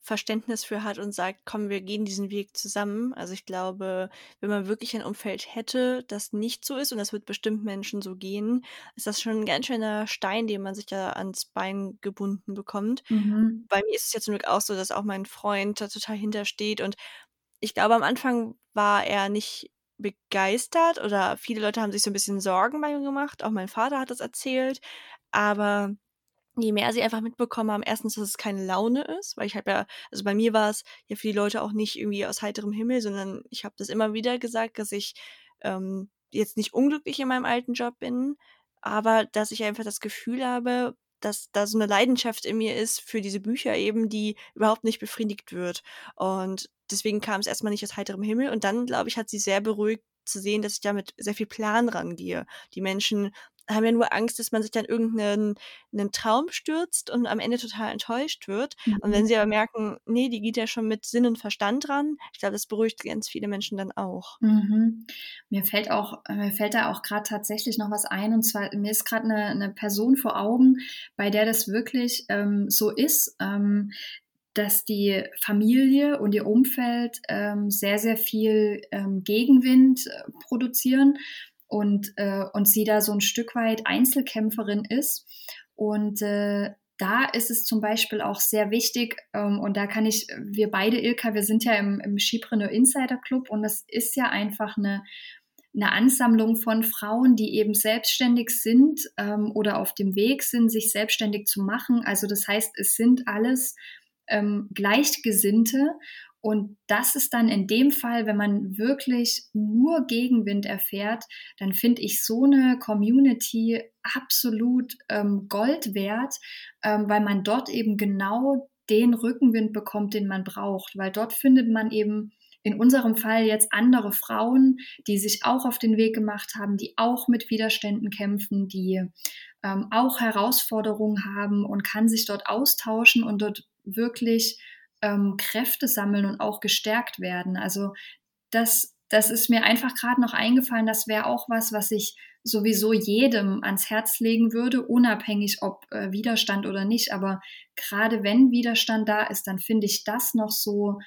Verständnis für hat und sagt, komm, wir gehen diesen Weg zusammen. Also ich glaube, wenn man wirklich ein Umfeld hätte, das nicht so ist, und das wird bestimmt Menschen so gehen, ist das schon ein ganz schöner Stein, den man sich da ans Bein gebunden bekommt. Mhm. Bei mir ist es jetzt zum Glück auch so, dass auch mein Freund da total hintersteht. Und ich glaube, am Anfang war er nicht begeistert oder viele Leute haben sich so ein bisschen Sorgen bei mir gemacht. Auch mein Vater hat das erzählt. Aber je mehr sie einfach mitbekommen haben, erstens, dass es keine Laune ist, weil ich habe ja, also bei mir war es ja für die Leute auch nicht irgendwie aus heiterem Himmel, sondern ich habe das immer wieder gesagt, dass ich ähm, jetzt nicht unglücklich in meinem alten Job bin, aber dass ich einfach das Gefühl habe, dass da so eine Leidenschaft in mir ist für diese Bücher eben, die überhaupt nicht befriedigt wird. Und deswegen kam es erstmal nicht aus heiterem Himmel. Und dann, glaube ich, hat sie sehr beruhigt zu sehen, dass ich da mit sehr viel Plan rangehe. Die Menschen haben ja nur Angst, dass man sich dann irgendeinen einen Traum stürzt und am Ende total enttäuscht wird. Mhm. Und wenn mhm. sie aber merken, nee, die geht ja schon mit Sinn und Verstand ran, ich glaube, das beruhigt ganz viele Menschen dann auch. Mhm. Mir fällt auch, mir fällt da auch gerade tatsächlich noch was ein. Und zwar, mir ist gerade eine, eine Person vor Augen, bei der das wirklich ähm, so ist. Ähm, dass die Familie und ihr Umfeld ähm, sehr, sehr viel ähm, Gegenwind äh, produzieren und, äh, und sie da so ein Stück weit Einzelkämpferin ist. Und äh, da ist es zum Beispiel auch sehr wichtig, ähm, und da kann ich, wir beide, Ilka, wir sind ja im, im Skipreneur Insider Club und das ist ja einfach eine, eine Ansammlung von Frauen, die eben selbstständig sind ähm, oder auf dem Weg sind, sich selbstständig zu machen. Also das heißt, es sind alles ähm, Gleichgesinnte und das ist dann in dem Fall, wenn man wirklich nur Gegenwind erfährt, dann finde ich so eine Community absolut ähm, Gold wert, ähm, weil man dort eben genau den Rückenwind bekommt, den man braucht, weil dort findet man eben in unserem Fall jetzt andere Frauen, die sich auch auf den Weg gemacht haben, die auch mit Widerständen kämpfen, die ähm, auch Herausforderungen haben und kann sich dort austauschen und dort wirklich ähm, Kräfte sammeln und auch gestärkt werden. Also das das ist mir einfach gerade noch eingefallen, das wäre auch was, was ich sowieso jedem ans Herz legen würde, unabhängig ob äh, Widerstand oder nicht. Aber gerade wenn Widerstand da ist, dann finde ich das noch so,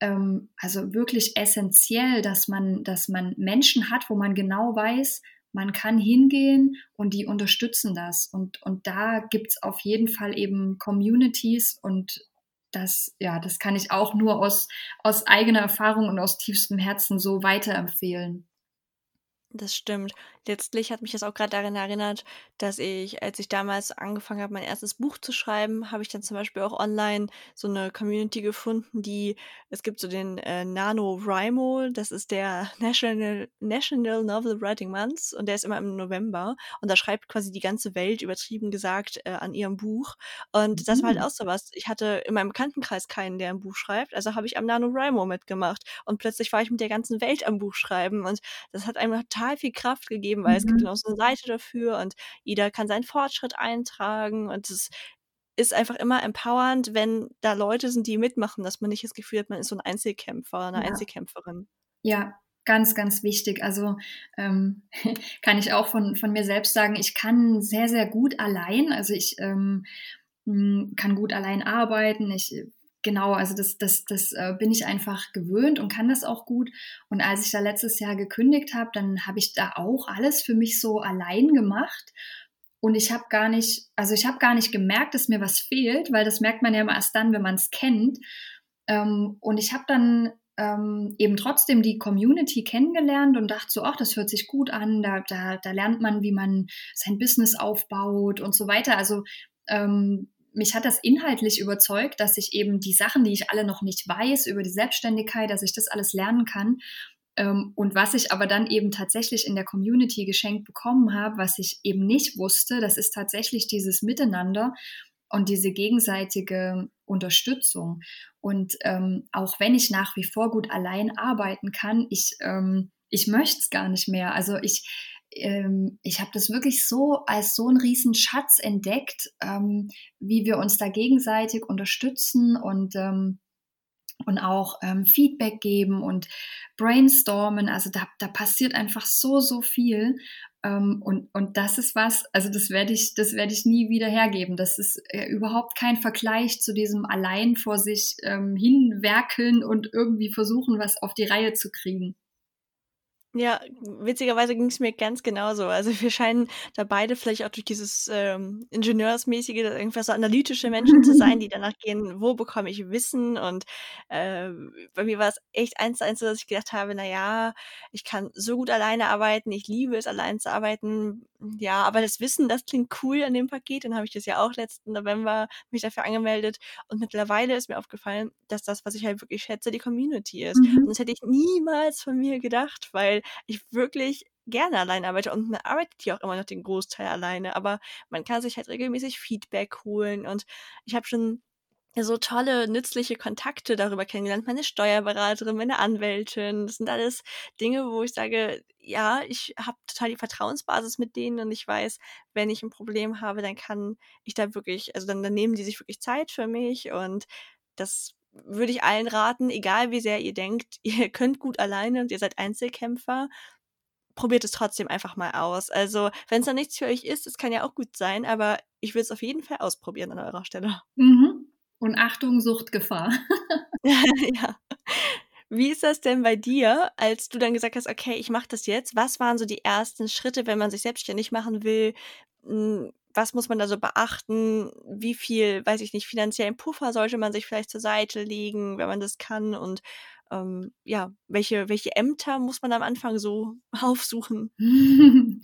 ähm, also wirklich essentiell, dass man, dass man Menschen hat, wo man genau weiß, man kann hingehen und die unterstützen das. Und, und da es auf jeden Fall eben Communities und das, ja, das kann ich auch nur aus, aus eigener Erfahrung und aus tiefstem Herzen so weiterempfehlen. Das stimmt. Letztlich hat mich das auch gerade daran erinnert, dass ich, als ich damals angefangen habe, mein erstes Buch zu schreiben, habe ich dann zum Beispiel auch online so eine Community gefunden, die, es gibt so den äh, NaNoWriMo, das ist der National, National Novel Writing Month und der ist immer im November und da schreibt quasi die ganze Welt, übertrieben gesagt, äh, an ihrem Buch. Und das war halt mhm. auch so was. Ich hatte in meinem Bekanntenkreis keinen, der ein Buch schreibt, also habe ich am NaNoWriMo mitgemacht und plötzlich war ich mit der ganzen Welt am Buch schreiben und das hat einem total viel Kraft gegeben, weil mhm. es gibt mhm. dann auch so eine Seite dafür und jeder kann seinen Fortschritt eintragen und es ist einfach immer empowernd, wenn da Leute sind, die mitmachen, dass man nicht das Gefühl hat, man ist so ein Einzelkämpfer, eine ja. Einzelkämpferin. Ja, ganz, ganz wichtig. Also ähm, kann ich auch von, von mir selbst sagen, ich kann sehr, sehr gut allein. Also ich ähm, hm, kann gut allein arbeiten. Ich genau, also das, das, das äh, bin ich einfach gewöhnt und kann das auch gut. Und als ich da letztes Jahr gekündigt habe, dann habe ich da auch alles für mich so allein gemacht. Und ich habe gar nicht, also ich habe gar nicht gemerkt, dass mir was fehlt, weil das merkt man ja immer erst dann, wenn man es kennt. Ähm, und ich habe dann ähm, eben trotzdem die Community kennengelernt und dachte so, ach, das hört sich gut an, da, da, da lernt man, wie man sein Business aufbaut und so weiter. Also ähm, mich hat das inhaltlich überzeugt, dass ich eben die Sachen, die ich alle noch nicht weiß über die Selbstständigkeit, dass ich das alles lernen kann. Ähm, und was ich aber dann eben tatsächlich in der Community geschenkt bekommen habe, was ich eben nicht wusste, das ist tatsächlich dieses Miteinander und diese gegenseitige Unterstützung. Und ähm, auch wenn ich nach wie vor gut allein arbeiten kann, ich, ähm, ich möchte es gar nicht mehr. Also ich, ähm, ich habe das wirklich so als so einen riesen Schatz entdeckt, ähm, wie wir uns da gegenseitig unterstützen und ähm, und auch ähm, Feedback geben und brainstormen. Also da, da passiert einfach so, so viel. Ähm, und, und das ist was, also das werde ich, das werde ich nie wieder hergeben. Das ist äh, überhaupt kein Vergleich zu diesem allein vor sich ähm, hinwerkeln und irgendwie versuchen, was auf die Reihe zu kriegen. Ja, witzigerweise ging es mir ganz genauso. Also wir scheinen da beide vielleicht auch durch dieses ähm, Ingenieursmäßige, irgendwas so analytische Menschen zu sein, die danach gehen, wo bekomme ich Wissen? Und äh, bei mir war es echt eins zu eins so, dass ich gedacht habe, na ja, ich kann so gut alleine arbeiten, ich liebe es, allein zu arbeiten. Ja, aber das Wissen, das klingt cool an dem Paket. Dann habe ich das ja auch letzten November mich dafür angemeldet. Und mittlerweile ist mir aufgefallen, dass das, was ich halt wirklich schätze, die Community ist. Mhm. Und das hätte ich niemals von mir gedacht, weil ich wirklich gerne allein arbeite und man arbeitet hier auch immer noch den Großteil alleine, aber man kann sich halt regelmäßig Feedback holen und ich habe schon so tolle, nützliche Kontakte darüber kennengelernt. Meine Steuerberaterin, meine Anwältin, das sind alles Dinge, wo ich sage, ja, ich habe total die Vertrauensbasis mit denen und ich weiß, wenn ich ein Problem habe, dann kann ich da wirklich, also dann, dann nehmen die sich wirklich Zeit für mich und das würde ich allen raten, egal wie sehr ihr denkt, ihr könnt gut alleine und ihr seid Einzelkämpfer, probiert es trotzdem einfach mal aus. Also, wenn es dann nichts für euch ist, das kann ja auch gut sein, aber ich will es auf jeden Fall ausprobieren an eurer Stelle. Mhm. Und Achtung, Suchtgefahr. ja. Wie ist das denn bei dir, als du dann gesagt hast, okay, ich mache das jetzt? Was waren so die ersten Schritte, wenn man sich selbstständig machen will? Was muss man da so beachten? Wie viel, weiß ich nicht, finanziellen Puffer sollte man sich vielleicht zur Seite legen, wenn man das kann? Und ähm, ja, welche, welche Ämter muss man am Anfang so aufsuchen?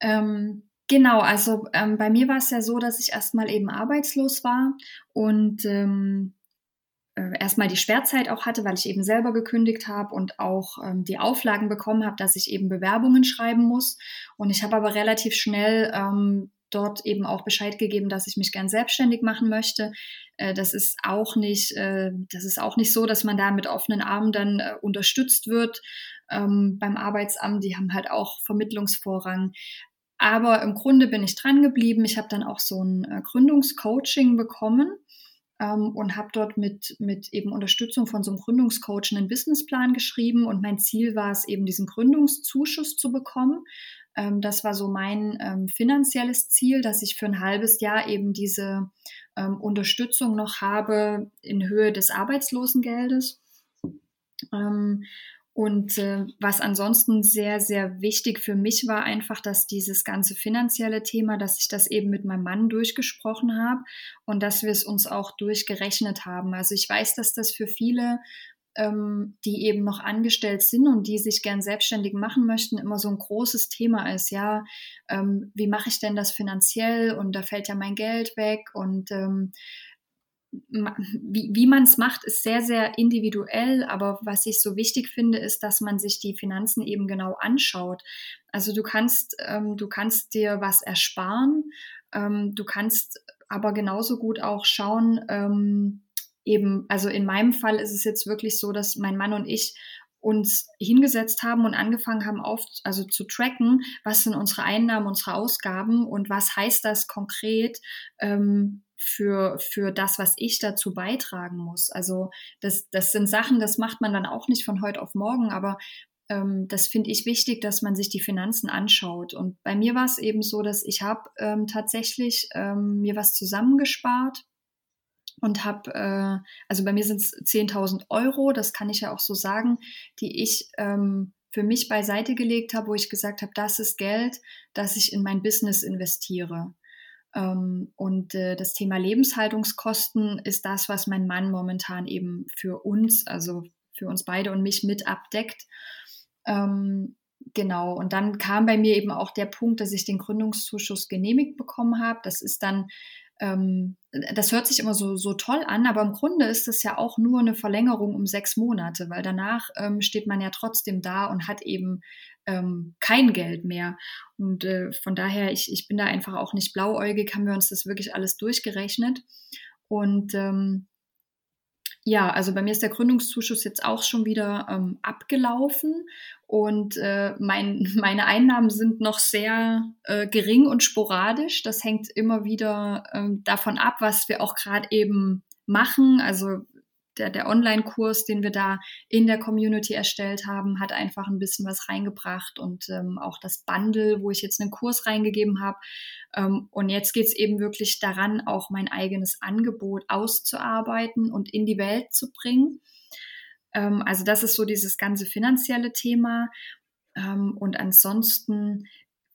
ähm, genau, also ähm, bei mir war es ja so, dass ich erstmal eben arbeitslos war und ähm, äh, erstmal die Sperrzeit auch hatte, weil ich eben selber gekündigt habe und auch ähm, die Auflagen bekommen habe, dass ich eben Bewerbungen schreiben muss. Und ich habe aber relativ schnell ähm, dort eben auch Bescheid gegeben, dass ich mich gern selbstständig machen möchte. Äh, das ist auch nicht, äh, das ist auch nicht so, dass man da mit offenen Armen dann äh, unterstützt wird ähm, beim Arbeitsamt. Die haben halt auch Vermittlungsvorrang. Aber im Grunde bin ich dran geblieben. Ich habe dann auch so ein Gründungscoaching bekommen ähm, und habe dort mit, mit eben Unterstützung von so einem Gründungscoach einen Businessplan geschrieben und mein Ziel war es eben, diesen Gründungszuschuss zu bekommen. Ähm, das war so mein ähm, finanzielles Ziel, dass ich für ein halbes Jahr eben diese ähm, Unterstützung noch habe in Höhe des Arbeitslosengeldes. Ähm, und äh, was ansonsten sehr, sehr wichtig für mich war, einfach, dass dieses ganze finanzielle Thema, dass ich das eben mit meinem Mann durchgesprochen habe und dass wir es uns auch durchgerechnet haben. Also ich weiß, dass das für viele, ähm, die eben noch angestellt sind und die sich gern selbstständig machen möchten, immer so ein großes Thema ist. Ja, ähm, wie mache ich denn das finanziell? Und da fällt ja mein Geld weg und ähm, wie, wie man es macht, ist sehr, sehr individuell. Aber was ich so wichtig finde, ist, dass man sich die Finanzen eben genau anschaut. Also du kannst, ähm, du kannst dir was ersparen. Ähm, du kannst aber genauso gut auch schauen, ähm, eben, also in meinem Fall ist es jetzt wirklich so, dass mein Mann und ich uns hingesetzt haben und angefangen haben, auf, also zu tracken, was sind unsere Einnahmen, unsere Ausgaben und was heißt das konkret ähm, für, für das, was ich dazu beitragen muss. Also das, das sind Sachen, das macht man dann auch nicht von heute auf morgen, aber ähm, das finde ich wichtig, dass man sich die Finanzen anschaut. Und bei mir war es eben so, dass ich habe ähm, tatsächlich ähm, mir was zusammengespart und habe, äh, also bei mir sind es 10.000 Euro, das kann ich ja auch so sagen, die ich ähm, für mich beiseite gelegt habe, wo ich gesagt habe, das ist Geld, das ich in mein Business investiere. Ähm, und äh, das Thema Lebenshaltungskosten ist das, was mein Mann momentan eben für uns, also für uns beide und mich mit abdeckt. Ähm, genau, und dann kam bei mir eben auch der Punkt, dass ich den Gründungszuschuss genehmigt bekommen habe. Das ist dann ähm, das hört sich immer so, so toll an, aber im Grunde ist es ja auch nur eine Verlängerung um sechs Monate, weil danach ähm, steht man ja trotzdem da und hat eben ähm, kein Geld mehr. Und äh, von daher, ich, ich bin da einfach auch nicht blauäugig, haben wir uns das wirklich alles durchgerechnet. Und ähm, ja, also bei mir ist der Gründungszuschuss jetzt auch schon wieder ähm, abgelaufen und äh, mein, meine Einnahmen sind noch sehr äh, gering und sporadisch. Das hängt immer wieder ähm, davon ab, was wir auch gerade eben machen. Also der, der Online-Kurs, den wir da in der Community erstellt haben, hat einfach ein bisschen was reingebracht und ähm, auch das Bundle, wo ich jetzt einen Kurs reingegeben habe. Ähm, und jetzt geht es eben wirklich daran, auch mein eigenes Angebot auszuarbeiten und in die Welt zu bringen. Ähm, also das ist so dieses ganze finanzielle Thema. Ähm, und ansonsten,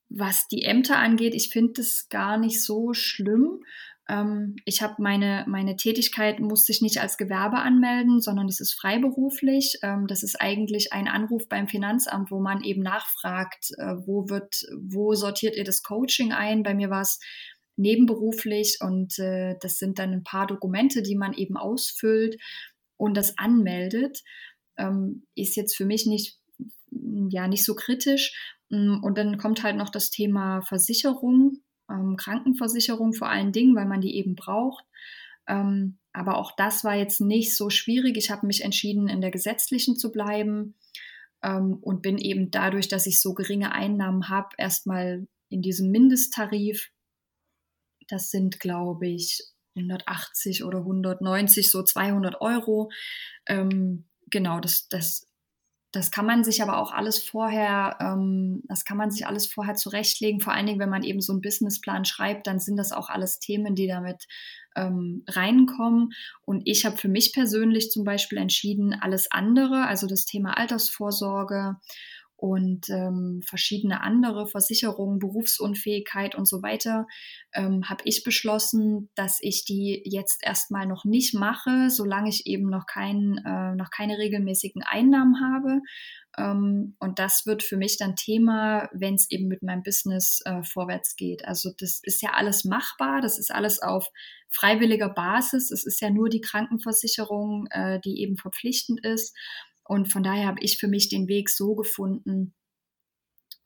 was die Ämter angeht, ich finde das gar nicht so schlimm. Ähm, ich habe meine, meine Tätigkeit, musste ich nicht als Gewerbe anmelden, sondern das ist freiberuflich. Ähm, das ist eigentlich ein Anruf beim Finanzamt, wo man eben nachfragt, äh, wo wird, wo sortiert ihr das Coaching ein? Bei mir war es nebenberuflich und äh, das sind dann ein paar Dokumente, die man eben ausfüllt und das anmeldet. Ähm, ist jetzt für mich nicht, ja, nicht so kritisch. Mm, und dann kommt halt noch das Thema Versicherung ähm, Krankenversicherung vor allen Dingen, weil man die eben braucht. Ähm, aber auch das war jetzt nicht so schwierig. Ich habe mich entschieden, in der gesetzlichen zu bleiben ähm, und bin eben dadurch, dass ich so geringe Einnahmen habe, erstmal in diesem Mindesttarif. Das sind, glaube ich, 180 oder 190, so 200 Euro. Ähm, genau, das, das das kann man sich aber auch alles vorher, ähm, das kann man sich alles vorher zurechtlegen. Vor allen Dingen, wenn man eben so einen Businessplan schreibt, dann sind das auch alles Themen, die damit ähm, reinkommen. Und ich habe für mich persönlich zum Beispiel entschieden, alles andere, also das Thema Altersvorsorge und ähm, verschiedene andere Versicherungen, Berufsunfähigkeit und so weiter, ähm, habe ich beschlossen, dass ich die jetzt erstmal noch nicht mache, solange ich eben noch, kein, äh, noch keine regelmäßigen Einnahmen habe. Ähm, und das wird für mich dann Thema, wenn es eben mit meinem Business äh, vorwärts geht. Also das ist ja alles machbar, das ist alles auf freiwilliger Basis. Es ist ja nur die Krankenversicherung, äh, die eben verpflichtend ist. Und von daher habe ich für mich den Weg so gefunden,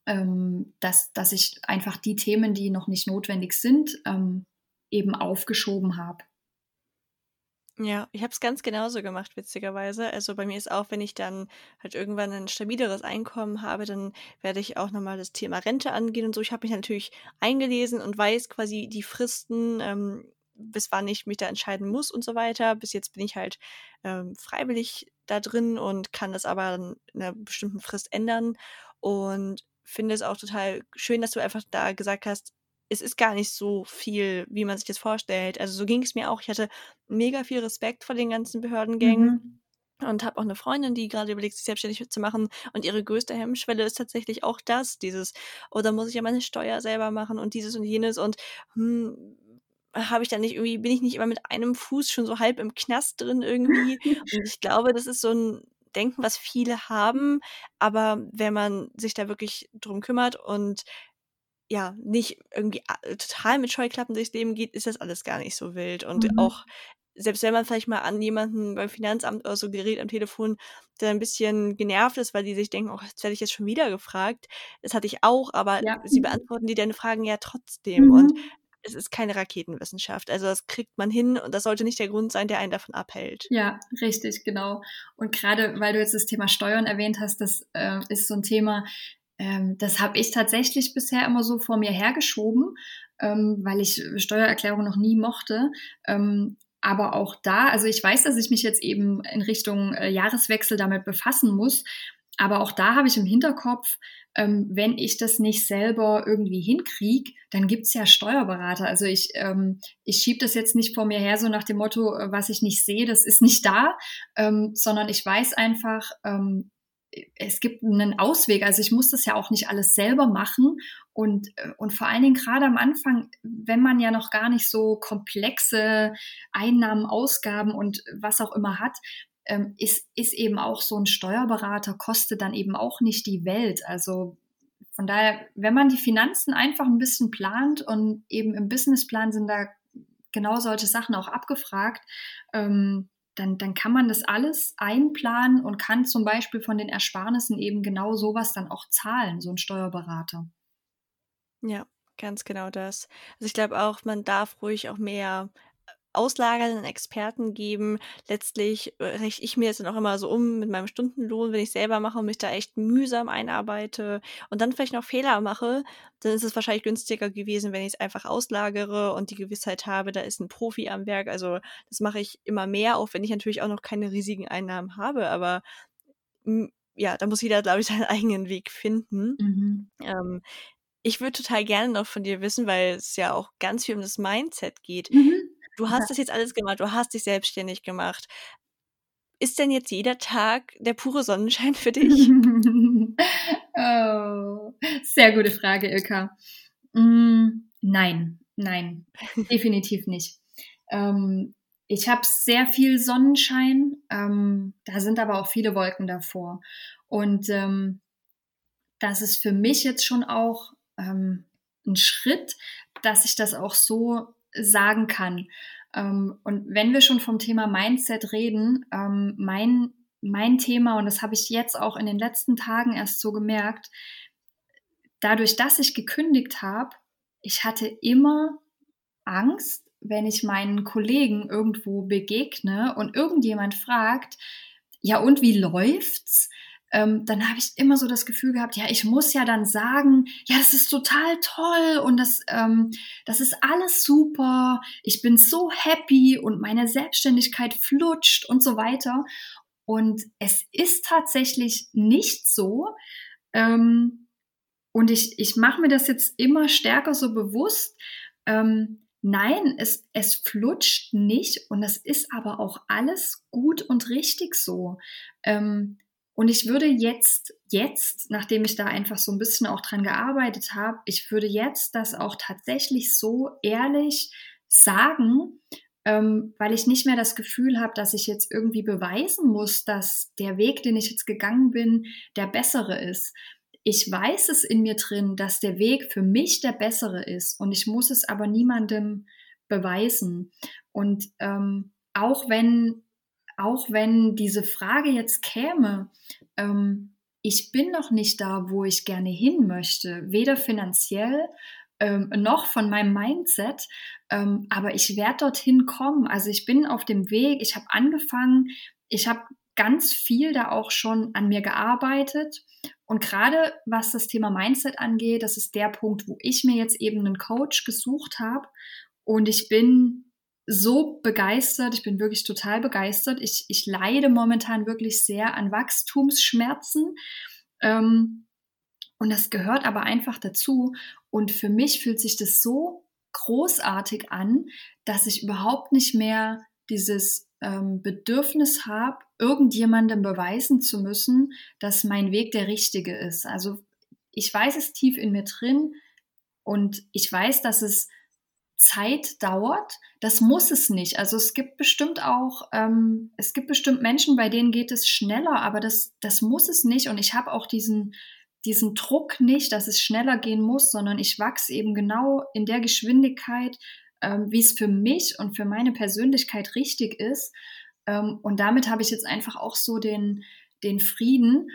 ähm, dass, dass ich einfach die Themen, die noch nicht notwendig sind, ähm, eben aufgeschoben habe. Ja, ich habe es ganz genauso gemacht, witzigerweise. Also bei mir ist auch, wenn ich dann halt irgendwann ein stabileres Einkommen habe, dann werde ich auch nochmal das Thema Rente angehen und so. Ich habe mich natürlich eingelesen und weiß quasi die Fristen, ähm, bis wann ich mich da entscheiden muss und so weiter. Bis jetzt bin ich halt ähm, freiwillig da drin und kann das aber in einer bestimmten Frist ändern. Und finde es auch total schön, dass du einfach da gesagt hast, es ist gar nicht so viel, wie man sich das vorstellt. Also so ging es mir auch. Ich hatte mega viel Respekt vor den ganzen Behördengängen. Mhm und habe auch eine Freundin, die gerade überlegt, sich selbstständig zu machen. Und ihre größte Hemmschwelle ist tatsächlich auch das, dieses, oder oh, muss ich ja meine Steuer selber machen und dieses und jenes und hm, habe ich da nicht irgendwie, bin ich nicht immer mit einem Fuß schon so halb im Knast drin irgendwie. und ich glaube, das ist so ein Denken, was viele haben, aber wenn man sich da wirklich drum kümmert und ja, nicht irgendwie total mit Scheuklappen durchs Leben geht, ist das alles gar nicht so wild. Und mhm. auch selbst wenn man vielleicht mal an jemanden beim Finanzamt oder so gerät am Telefon, der ein bisschen genervt ist, weil die sich denken, oh, jetzt werde ich jetzt schon wieder gefragt. Das hatte ich auch, aber ja. sie beantworten die deine Fragen ja trotzdem. Mhm. Und es ist keine Raketenwissenschaft. Also das kriegt man hin und das sollte nicht der Grund sein, der einen davon abhält. Ja, richtig, genau. Und gerade weil du jetzt das Thema Steuern erwähnt hast, das äh, ist so ein Thema, ähm, das habe ich tatsächlich bisher immer so vor mir hergeschoben, ähm, weil ich Steuererklärung noch nie mochte. Ähm, aber auch da, also ich weiß, dass ich mich jetzt eben in Richtung äh, Jahreswechsel damit befassen muss. Aber auch da habe ich im Hinterkopf, ähm, wenn ich das nicht selber irgendwie hinkriege, dann gibt's ja Steuerberater. Also ich, ähm, ich schiebe das jetzt nicht vor mir her, so nach dem Motto, äh, was ich nicht sehe, das ist nicht da, ähm, sondern ich weiß einfach, ähm, es gibt einen Ausweg. Also ich muss das ja auch nicht alles selber machen. Und, äh, und vor allen Dingen gerade am Anfang, wenn man ja noch gar nicht so komplexe Einnahmen, Ausgaben und was auch immer hat, ähm, ist, ist eben auch so ein Steuerberater, kostet dann eben auch nicht die Welt. Also von daher, wenn man die Finanzen einfach ein bisschen plant und eben im Businessplan sind da genau solche Sachen auch abgefragt, ähm, dann, dann kann man das alles einplanen und kann zum Beispiel von den Ersparnissen eben genau sowas dann auch zahlen, so ein Steuerberater. Ja, ganz genau das. Also ich glaube auch, man darf ruhig auch mehr auslagernden Experten geben. Letztlich äh, rechne ich mir das dann auch immer so um mit meinem Stundenlohn, wenn ich selber mache und mich da echt mühsam einarbeite und dann vielleicht noch Fehler mache, dann ist es wahrscheinlich günstiger gewesen, wenn ich es einfach auslagere und die Gewissheit habe, da ist ein Profi am Werk. Also das mache ich immer mehr, auch wenn ich natürlich auch noch keine riesigen Einnahmen habe, aber ja, da muss jeder, glaube ich, seinen eigenen Weg finden. Mhm. Ähm, ich würde total gerne noch von dir wissen, weil es ja auch ganz viel um das Mindset geht. Mhm. Du hast das jetzt alles gemacht, du hast dich selbstständig gemacht. Ist denn jetzt jeder Tag der pure Sonnenschein für dich? oh, sehr gute Frage, Ilka. Mm, nein, nein, definitiv nicht. Ähm, ich habe sehr viel Sonnenschein, ähm, da sind aber auch viele Wolken davor. Und ähm, das ist für mich jetzt schon auch ähm, ein Schritt, dass ich das auch so sagen kann. Ähm, und wenn wir schon vom Thema Mindset reden, ähm, mein, mein Thema, und das habe ich jetzt auch in den letzten Tagen erst so gemerkt, dadurch, dass ich gekündigt habe, ich hatte immer Angst, wenn ich meinen Kollegen irgendwo begegne und irgendjemand fragt, ja und wie läuft's? Ähm, dann habe ich immer so das Gefühl gehabt, ja, ich muss ja dann sagen, ja, das ist total toll und das, ähm, das ist alles super, ich bin so happy und meine Selbstständigkeit flutscht und so weiter. Und es ist tatsächlich nicht so. Ähm, und ich, ich mache mir das jetzt immer stärker so bewusst. Ähm, nein, es, es flutscht nicht und es ist aber auch alles gut und richtig so. Ähm, und ich würde jetzt, jetzt, nachdem ich da einfach so ein bisschen auch dran gearbeitet habe, ich würde jetzt das auch tatsächlich so ehrlich sagen, ähm, weil ich nicht mehr das Gefühl habe, dass ich jetzt irgendwie beweisen muss, dass der Weg, den ich jetzt gegangen bin, der bessere ist. Ich weiß es in mir drin, dass der Weg für mich der bessere ist und ich muss es aber niemandem beweisen. Und ähm, auch wenn auch wenn diese Frage jetzt käme, ähm, ich bin noch nicht da, wo ich gerne hin möchte, weder finanziell ähm, noch von meinem Mindset, ähm, aber ich werde dorthin kommen. Also ich bin auf dem Weg, ich habe angefangen, ich habe ganz viel da auch schon an mir gearbeitet. Und gerade was das Thema Mindset angeht, das ist der Punkt, wo ich mir jetzt eben einen Coach gesucht habe. Und ich bin so begeistert, ich bin wirklich total begeistert. Ich, ich leide momentan wirklich sehr an Wachstumsschmerzen. Ähm, und das gehört aber einfach dazu. Und für mich fühlt sich das so großartig an, dass ich überhaupt nicht mehr dieses ähm, Bedürfnis habe, irgendjemandem beweisen zu müssen, dass mein Weg der richtige ist. Also ich weiß es tief in mir drin und ich weiß, dass es Zeit dauert. Das muss es nicht. Also es gibt bestimmt auch, ähm, es gibt bestimmt Menschen, bei denen geht es schneller, aber das, das muss es nicht. Und ich habe auch diesen, diesen Druck nicht, dass es schneller gehen muss, sondern ich wachse eben genau in der Geschwindigkeit, ähm, wie es für mich und für meine Persönlichkeit richtig ist. Ähm, und damit habe ich jetzt einfach auch so den, den Frieden.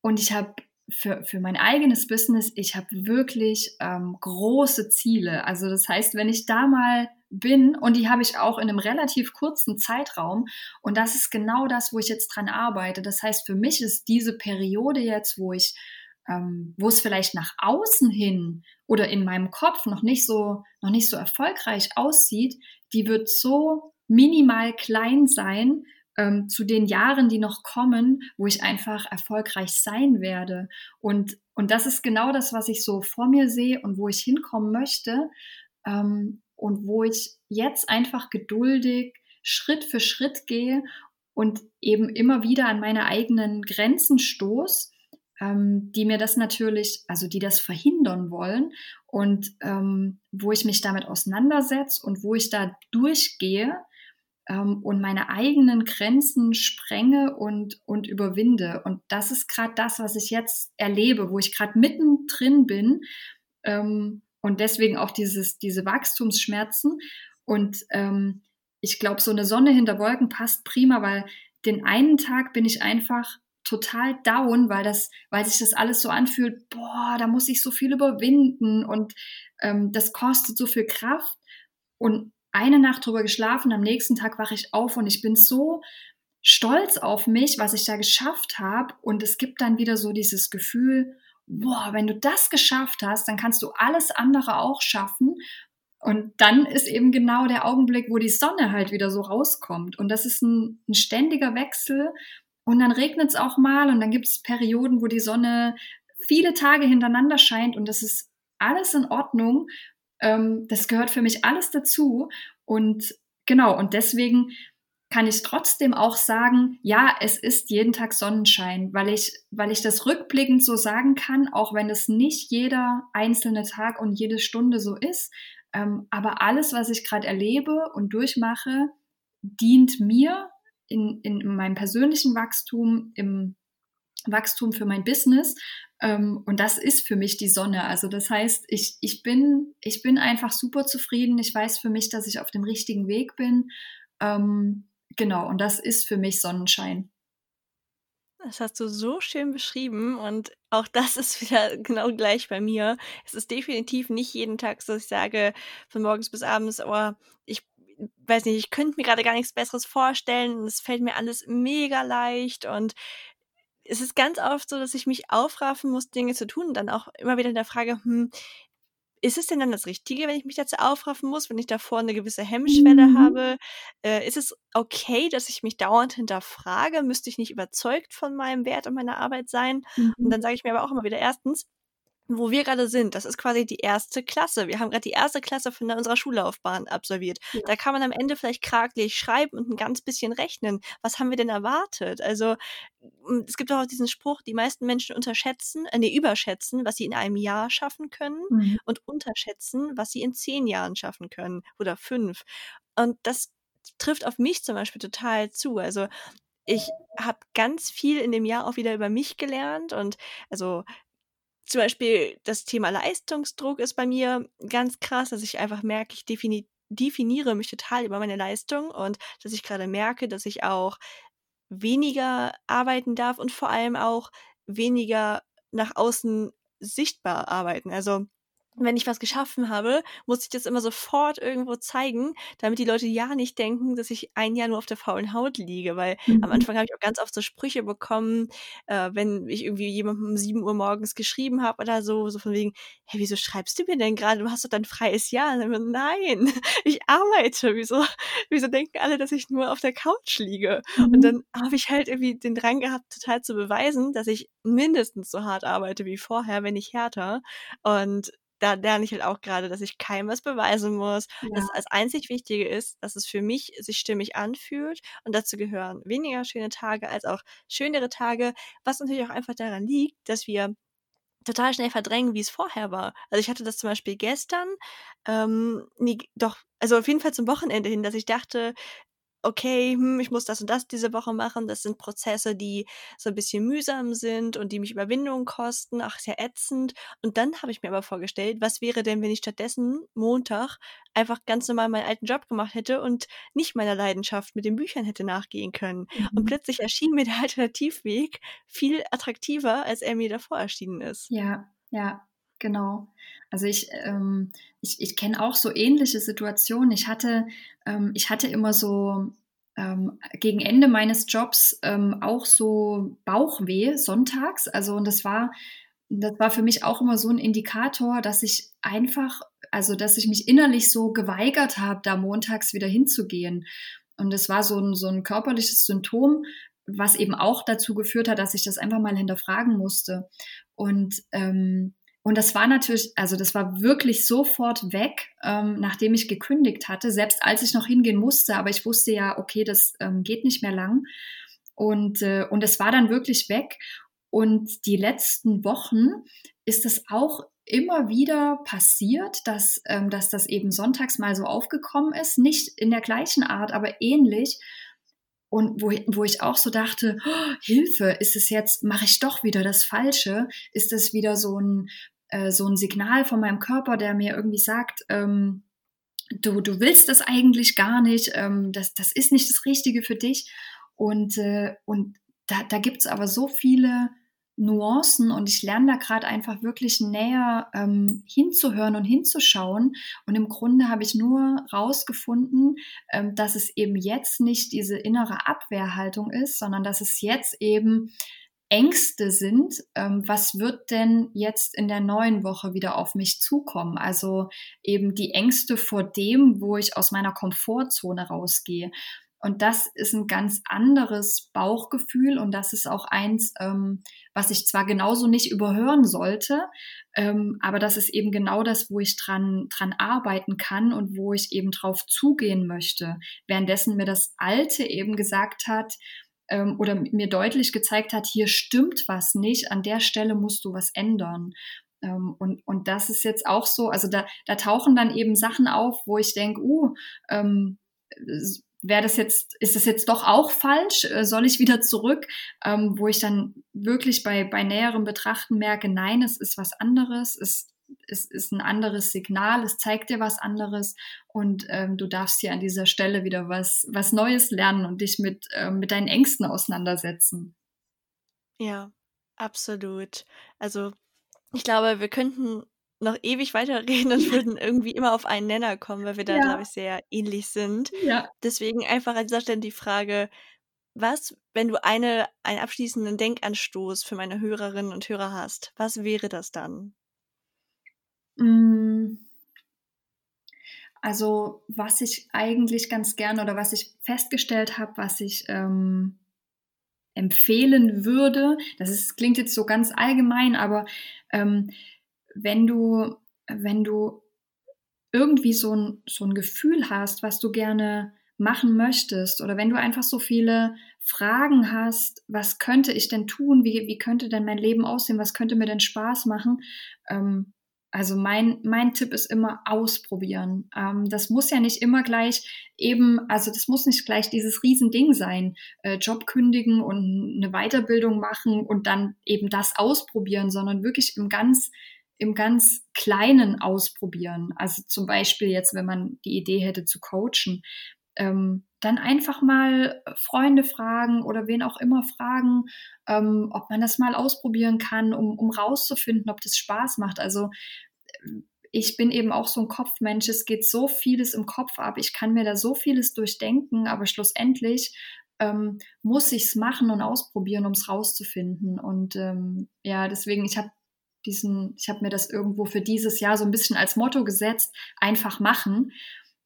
Und ich habe für, für mein eigenes Business, ich habe wirklich ähm, große Ziele. Also das heißt, wenn ich da mal bin, und die habe ich auch in einem relativ kurzen Zeitraum, und das ist genau das, wo ich jetzt dran arbeite. Das heißt, für mich ist diese Periode jetzt, wo ich, ähm, wo es vielleicht nach außen hin oder in meinem Kopf noch nicht so, noch nicht so erfolgreich aussieht, die wird so minimal klein sein, ähm, zu den Jahren, die noch kommen, wo ich einfach erfolgreich sein werde. Und, und das ist genau das, was ich so vor mir sehe und wo ich hinkommen möchte. Ähm, und wo ich jetzt einfach geduldig Schritt für Schritt gehe und eben immer wieder an meine eigenen Grenzen stoß, ähm, die mir das natürlich, also die das verhindern wollen und ähm, wo ich mich damit auseinandersetze und wo ich da durchgehe ähm, und meine eigenen Grenzen sprenge und, und überwinde. Und das ist gerade das, was ich jetzt erlebe, wo ich gerade mittendrin bin. Ähm, und deswegen auch dieses, diese Wachstumsschmerzen. Und ähm, ich glaube, so eine Sonne hinter Wolken passt prima, weil den einen Tag bin ich einfach total down, weil das, weil sich das alles so anfühlt, boah, da muss ich so viel überwinden und ähm, das kostet so viel Kraft. Und eine Nacht drüber geschlafen, am nächsten Tag wache ich auf und ich bin so stolz auf mich, was ich da geschafft habe. Und es gibt dann wieder so dieses Gefühl, boah, wenn du das geschafft hast, dann kannst du alles andere auch schaffen. Und dann ist eben genau der Augenblick, wo die Sonne halt wieder so rauskommt. Und das ist ein, ein ständiger Wechsel. Und dann regnet es auch mal und dann gibt es Perioden, wo die Sonne viele Tage hintereinander scheint und das ist alles in Ordnung. Ähm, das gehört für mich alles dazu. Und genau, und deswegen kann ich trotzdem auch sagen, ja, es ist jeden Tag Sonnenschein, weil ich, weil ich das rückblickend so sagen kann, auch wenn es nicht jeder einzelne Tag und jede Stunde so ist. Ähm, aber alles, was ich gerade erlebe und durchmache, dient mir in, in meinem persönlichen Wachstum, im Wachstum für mein Business ähm, und das ist für mich die Sonne. Also das heißt, ich, ich, bin, ich bin einfach super zufrieden. Ich weiß für mich, dass ich auf dem richtigen Weg bin. Ähm, genau, und das ist für mich Sonnenschein. Das hast du so schön beschrieben und auch das ist wieder genau gleich bei mir. Es ist definitiv nicht jeden Tag so, dass ich sage, von morgens bis abends, oh, ich weiß nicht, ich könnte mir gerade gar nichts Besseres vorstellen. Es fällt mir alles mega leicht und es ist ganz oft so, dass ich mich aufraffen muss, Dinge zu tun und dann auch immer wieder in der Frage, hm, ist es denn dann das Richtige, wenn ich mich dazu aufraffen muss, wenn ich davor eine gewisse Hemmschwelle mhm. habe? Äh, ist es okay, dass ich mich dauernd hinterfrage? Müsste ich nicht überzeugt von meinem Wert und meiner Arbeit sein? Mhm. Und dann sage ich mir aber auch immer wieder, erstens, wo wir gerade sind, das ist quasi die erste Klasse. Wir haben gerade die erste Klasse von unserer Schullaufbahn absolviert. Ja. Da kann man am Ende vielleicht kraglich schreiben und ein ganz bisschen rechnen. Was haben wir denn erwartet? Also es gibt auch diesen Spruch, die meisten Menschen unterschätzen, äh, nee, überschätzen, was sie in einem Jahr schaffen können mhm. und unterschätzen, was sie in zehn Jahren schaffen können oder fünf. Und das trifft auf mich zum Beispiel total zu. Also ich habe ganz viel in dem Jahr auch wieder über mich gelernt und also zum Beispiel das Thema Leistungsdruck ist bei mir ganz krass, dass ich einfach merke, ich defini definiere mich total über meine Leistung und dass ich gerade merke, dass ich auch weniger arbeiten darf und vor allem auch weniger nach außen sichtbar arbeiten. Also wenn ich was geschaffen habe, muss ich das immer sofort irgendwo zeigen, damit die Leute ja nicht denken, dass ich ein Jahr nur auf der faulen Haut liege. Weil mhm. am Anfang habe ich auch ganz oft so Sprüche bekommen, äh, wenn ich irgendwie jemandem um 7 Uhr morgens geschrieben habe oder so, so von wegen, hey, wieso schreibst du mir denn gerade? Du hast doch dein freies Jahr. Dann, Nein, ich arbeite. Wieso, wieso denken alle, dass ich nur auf der Couch liege? Mhm. Und dann habe ich halt irgendwie den Drang gehabt, total zu beweisen, dass ich mindestens so hart arbeite wie vorher, wenn nicht härter. Und da lerne ich halt auch gerade, dass ich keinem was beweisen muss. Ja. Dass das einzig Wichtige ist, dass es für mich sich stimmig anfühlt. Und dazu gehören weniger schöne Tage als auch schönere Tage, was natürlich auch einfach daran liegt, dass wir total schnell verdrängen, wie es vorher war. Also ich hatte das zum Beispiel gestern, ähm, nee, doch, also auf jeden Fall zum Wochenende hin, dass ich dachte, okay, hm, ich muss das und das diese Woche machen. Das sind Prozesse, die so ein bisschen mühsam sind und die mich Überwindung kosten. Ach, sehr ätzend. Und dann habe ich mir aber vorgestellt, was wäre denn, wenn ich stattdessen Montag einfach ganz normal meinen alten Job gemacht hätte und nicht meiner Leidenschaft mit den Büchern hätte nachgehen können. Mhm. Und plötzlich erschien mir der Alternativweg viel attraktiver, als er mir davor erschienen ist. Ja, ja, Genau. Also ich, ähm, ich, ich kenne auch so ähnliche Situationen. Ich hatte, ähm, ich hatte immer so ähm, gegen Ende meines Jobs ähm, auch so Bauchweh sonntags. Also und das war, das war für mich auch immer so ein Indikator, dass ich einfach, also dass ich mich innerlich so geweigert habe, da montags wieder hinzugehen. Und das war so ein, so ein körperliches Symptom, was eben auch dazu geführt hat, dass ich das einfach mal hinterfragen musste. Und ähm, und das war natürlich, also das war wirklich sofort weg, ähm, nachdem ich gekündigt hatte, selbst als ich noch hingehen musste. Aber ich wusste ja, okay, das ähm, geht nicht mehr lang. Und, äh, und es war dann wirklich weg. Und die letzten Wochen ist es auch immer wieder passiert, dass, ähm, dass das eben sonntags mal so aufgekommen ist. Nicht in der gleichen Art, aber ähnlich. Und wo, wo ich auch so dachte, oh, Hilfe, ist es jetzt, mache ich doch wieder das Falsche? Ist es wieder so ein äh, so ein Signal von meinem Körper, der mir irgendwie sagt, ähm, du, du willst das eigentlich gar nicht, ähm, das, das ist nicht das Richtige für dich. Und, äh, und da, da gibt es aber so viele Nuancen und ich lerne da gerade einfach wirklich näher ähm, hinzuhören und hinzuschauen. Und im Grunde habe ich nur rausgefunden, ähm, dass es eben jetzt nicht diese innere Abwehrhaltung ist, sondern dass es jetzt eben Ängste sind, ähm, was wird denn jetzt in der neuen Woche wieder auf mich zukommen? Also eben die Ängste vor dem, wo ich aus meiner Komfortzone rausgehe. Und das ist ein ganz anderes Bauchgefühl und das ist auch eins, ähm, was ich zwar genauso nicht überhören sollte, ähm, aber das ist eben genau das, wo ich dran, dran arbeiten kann und wo ich eben drauf zugehen möchte. Währenddessen mir das Alte eben gesagt hat, ähm, oder mir deutlich gezeigt hat, hier stimmt was nicht, an der Stelle musst du was ändern. Ähm, und, und das ist jetzt auch so, also da, da tauchen dann eben Sachen auf, wo ich denke, uh, ähm, wäre das jetzt, ist das jetzt doch auch falsch? Äh, soll ich wieder zurück? Ähm, wo ich dann wirklich bei, bei näherem Betrachten merke, nein, es ist was anderes, es es ist ein anderes Signal, es zeigt dir was anderes und ähm, du darfst hier an dieser Stelle wieder was, was Neues lernen und dich mit, ähm, mit deinen Ängsten auseinandersetzen. Ja, absolut. Also ich glaube, wir könnten noch ewig weiterreden und würden irgendwie immer auf einen Nenner kommen, weil wir da, ja. glaube ich, sehr ähnlich sind. Ja. Deswegen einfach an dieser Stelle die Frage, was, wenn du eine, einen abschließenden Denkanstoß für meine Hörerinnen und Hörer hast, was wäre das dann? Mm. Also was ich eigentlich ganz gerne oder was ich festgestellt habe, was ich ähm, empfehlen würde, das ist, klingt jetzt so ganz allgemein, aber ähm, wenn du, wenn du irgendwie so ein, so ein Gefühl hast, was du gerne machen möchtest oder wenn du einfach so viele Fragen hast, was könnte ich denn tun, wie, wie könnte denn mein Leben aussehen, was könnte mir denn Spaß machen, ähm, also mein, mein Tipp ist immer ausprobieren. Ähm, das muss ja nicht immer gleich eben, also das muss nicht gleich dieses Riesending sein. Äh, Job kündigen und eine Weiterbildung machen und dann eben das ausprobieren, sondern wirklich im ganz, im ganz Kleinen ausprobieren. Also zum Beispiel jetzt, wenn man die Idee hätte zu coachen, ähm, dann einfach mal Freunde fragen oder wen auch immer fragen, ähm, ob man das mal ausprobieren kann, um, um rauszufinden, ob das Spaß macht. Also ich bin eben auch so ein Kopfmensch. Es geht so vieles im Kopf ab. Ich kann mir da so vieles durchdenken, aber schlussendlich ähm, muss ich es machen und ausprobieren, um es rauszufinden. Und ähm, ja, deswegen, ich habe diesen, ich habe mir das irgendwo für dieses Jahr so ein bisschen als Motto gesetzt, einfach machen.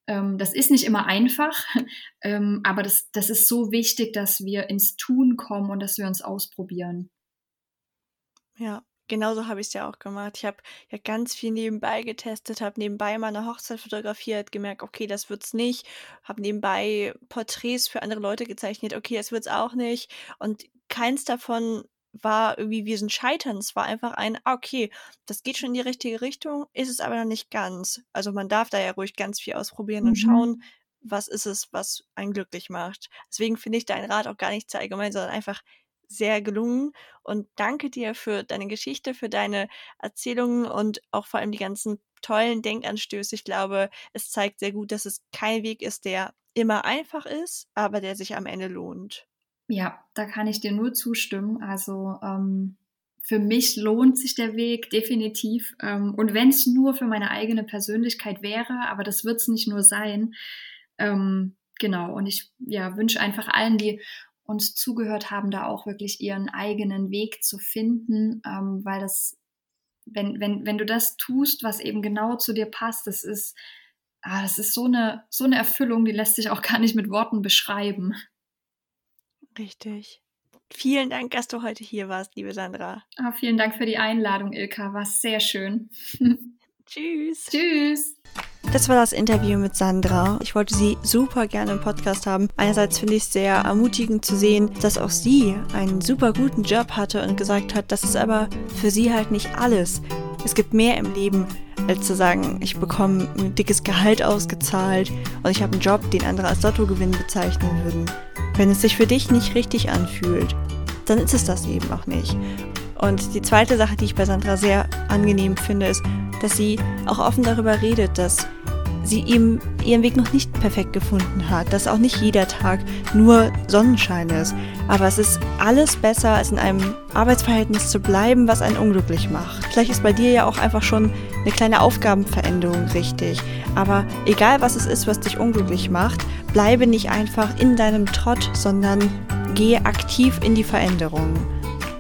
Ähm, das ist nicht immer einfach, ähm, aber das, das ist so wichtig, dass wir ins Tun kommen und dass wir uns ausprobieren. Ja, genauso habe ich es ja auch gemacht. Ich habe ja ganz viel nebenbei getestet, habe nebenbei meine Hochzeit fotografiert, gemerkt, okay, das wird's nicht, habe nebenbei Porträts für andere Leute gezeichnet, okay, das wird's auch nicht und keins davon war irgendwie wie ein Scheitern. Es war einfach ein, ah, okay, das geht schon in die richtige Richtung, ist es aber noch nicht ganz. Also man darf da ja ruhig ganz viel ausprobieren mhm. und schauen, was ist es, was einen glücklich macht. Deswegen finde ich deinen Rat auch gar nicht zu allgemein, sondern einfach sehr gelungen und danke dir für deine Geschichte, für deine Erzählungen und auch vor allem die ganzen tollen Denkanstöße. Ich glaube, es zeigt sehr gut, dass es kein Weg ist, der immer einfach ist, aber der sich am Ende lohnt. Ja, da kann ich dir nur zustimmen. Also ähm, für mich lohnt sich der Weg definitiv. Ähm, und wenn es nur für meine eigene Persönlichkeit wäre, aber das wird es nicht nur sein. Ähm, genau. Und ich ja, wünsche einfach allen, die uns zugehört haben, da auch wirklich ihren eigenen Weg zu finden, ähm, weil das, wenn, wenn, wenn du das tust, was eben genau zu dir passt, das ist, ah, das ist so eine, so eine Erfüllung, die lässt sich auch gar nicht mit Worten beschreiben. Richtig. Vielen Dank, dass du heute hier warst, liebe Sandra. Ah, vielen Dank für die Einladung, Ilka. War sehr schön. Tschüss. Tschüss. Das war das Interview mit Sandra. Ich wollte sie super gerne im Podcast haben. Einerseits finde ich es sehr ermutigend zu sehen, dass auch sie einen super guten Job hatte und gesagt hat, das ist aber für sie halt nicht alles. Es gibt mehr im Leben, als zu sagen, ich bekomme ein dickes Gehalt ausgezahlt und ich habe einen Job, den andere als Lottogewinn bezeichnen würden. Wenn es sich für dich nicht richtig anfühlt, dann ist es das eben auch nicht. Und die zweite Sache, die ich bei Sandra sehr angenehm finde, ist, dass sie auch offen darüber redet, dass sie eben ihren Weg noch nicht perfekt gefunden hat, dass auch nicht jeder Tag nur Sonnenschein ist. Aber es ist alles besser, als in einem Arbeitsverhältnis zu bleiben, was einen unglücklich macht. Vielleicht ist bei dir ja auch einfach schon eine kleine Aufgabenveränderung richtig. Aber egal was es ist, was dich unglücklich macht, bleibe nicht einfach in deinem Trott, sondern gehe aktiv in die Veränderung.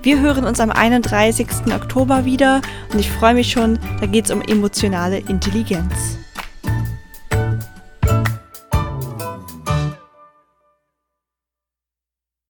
Wir hören uns am 31. Oktober wieder und ich freue mich schon, da geht es um emotionale Intelligenz.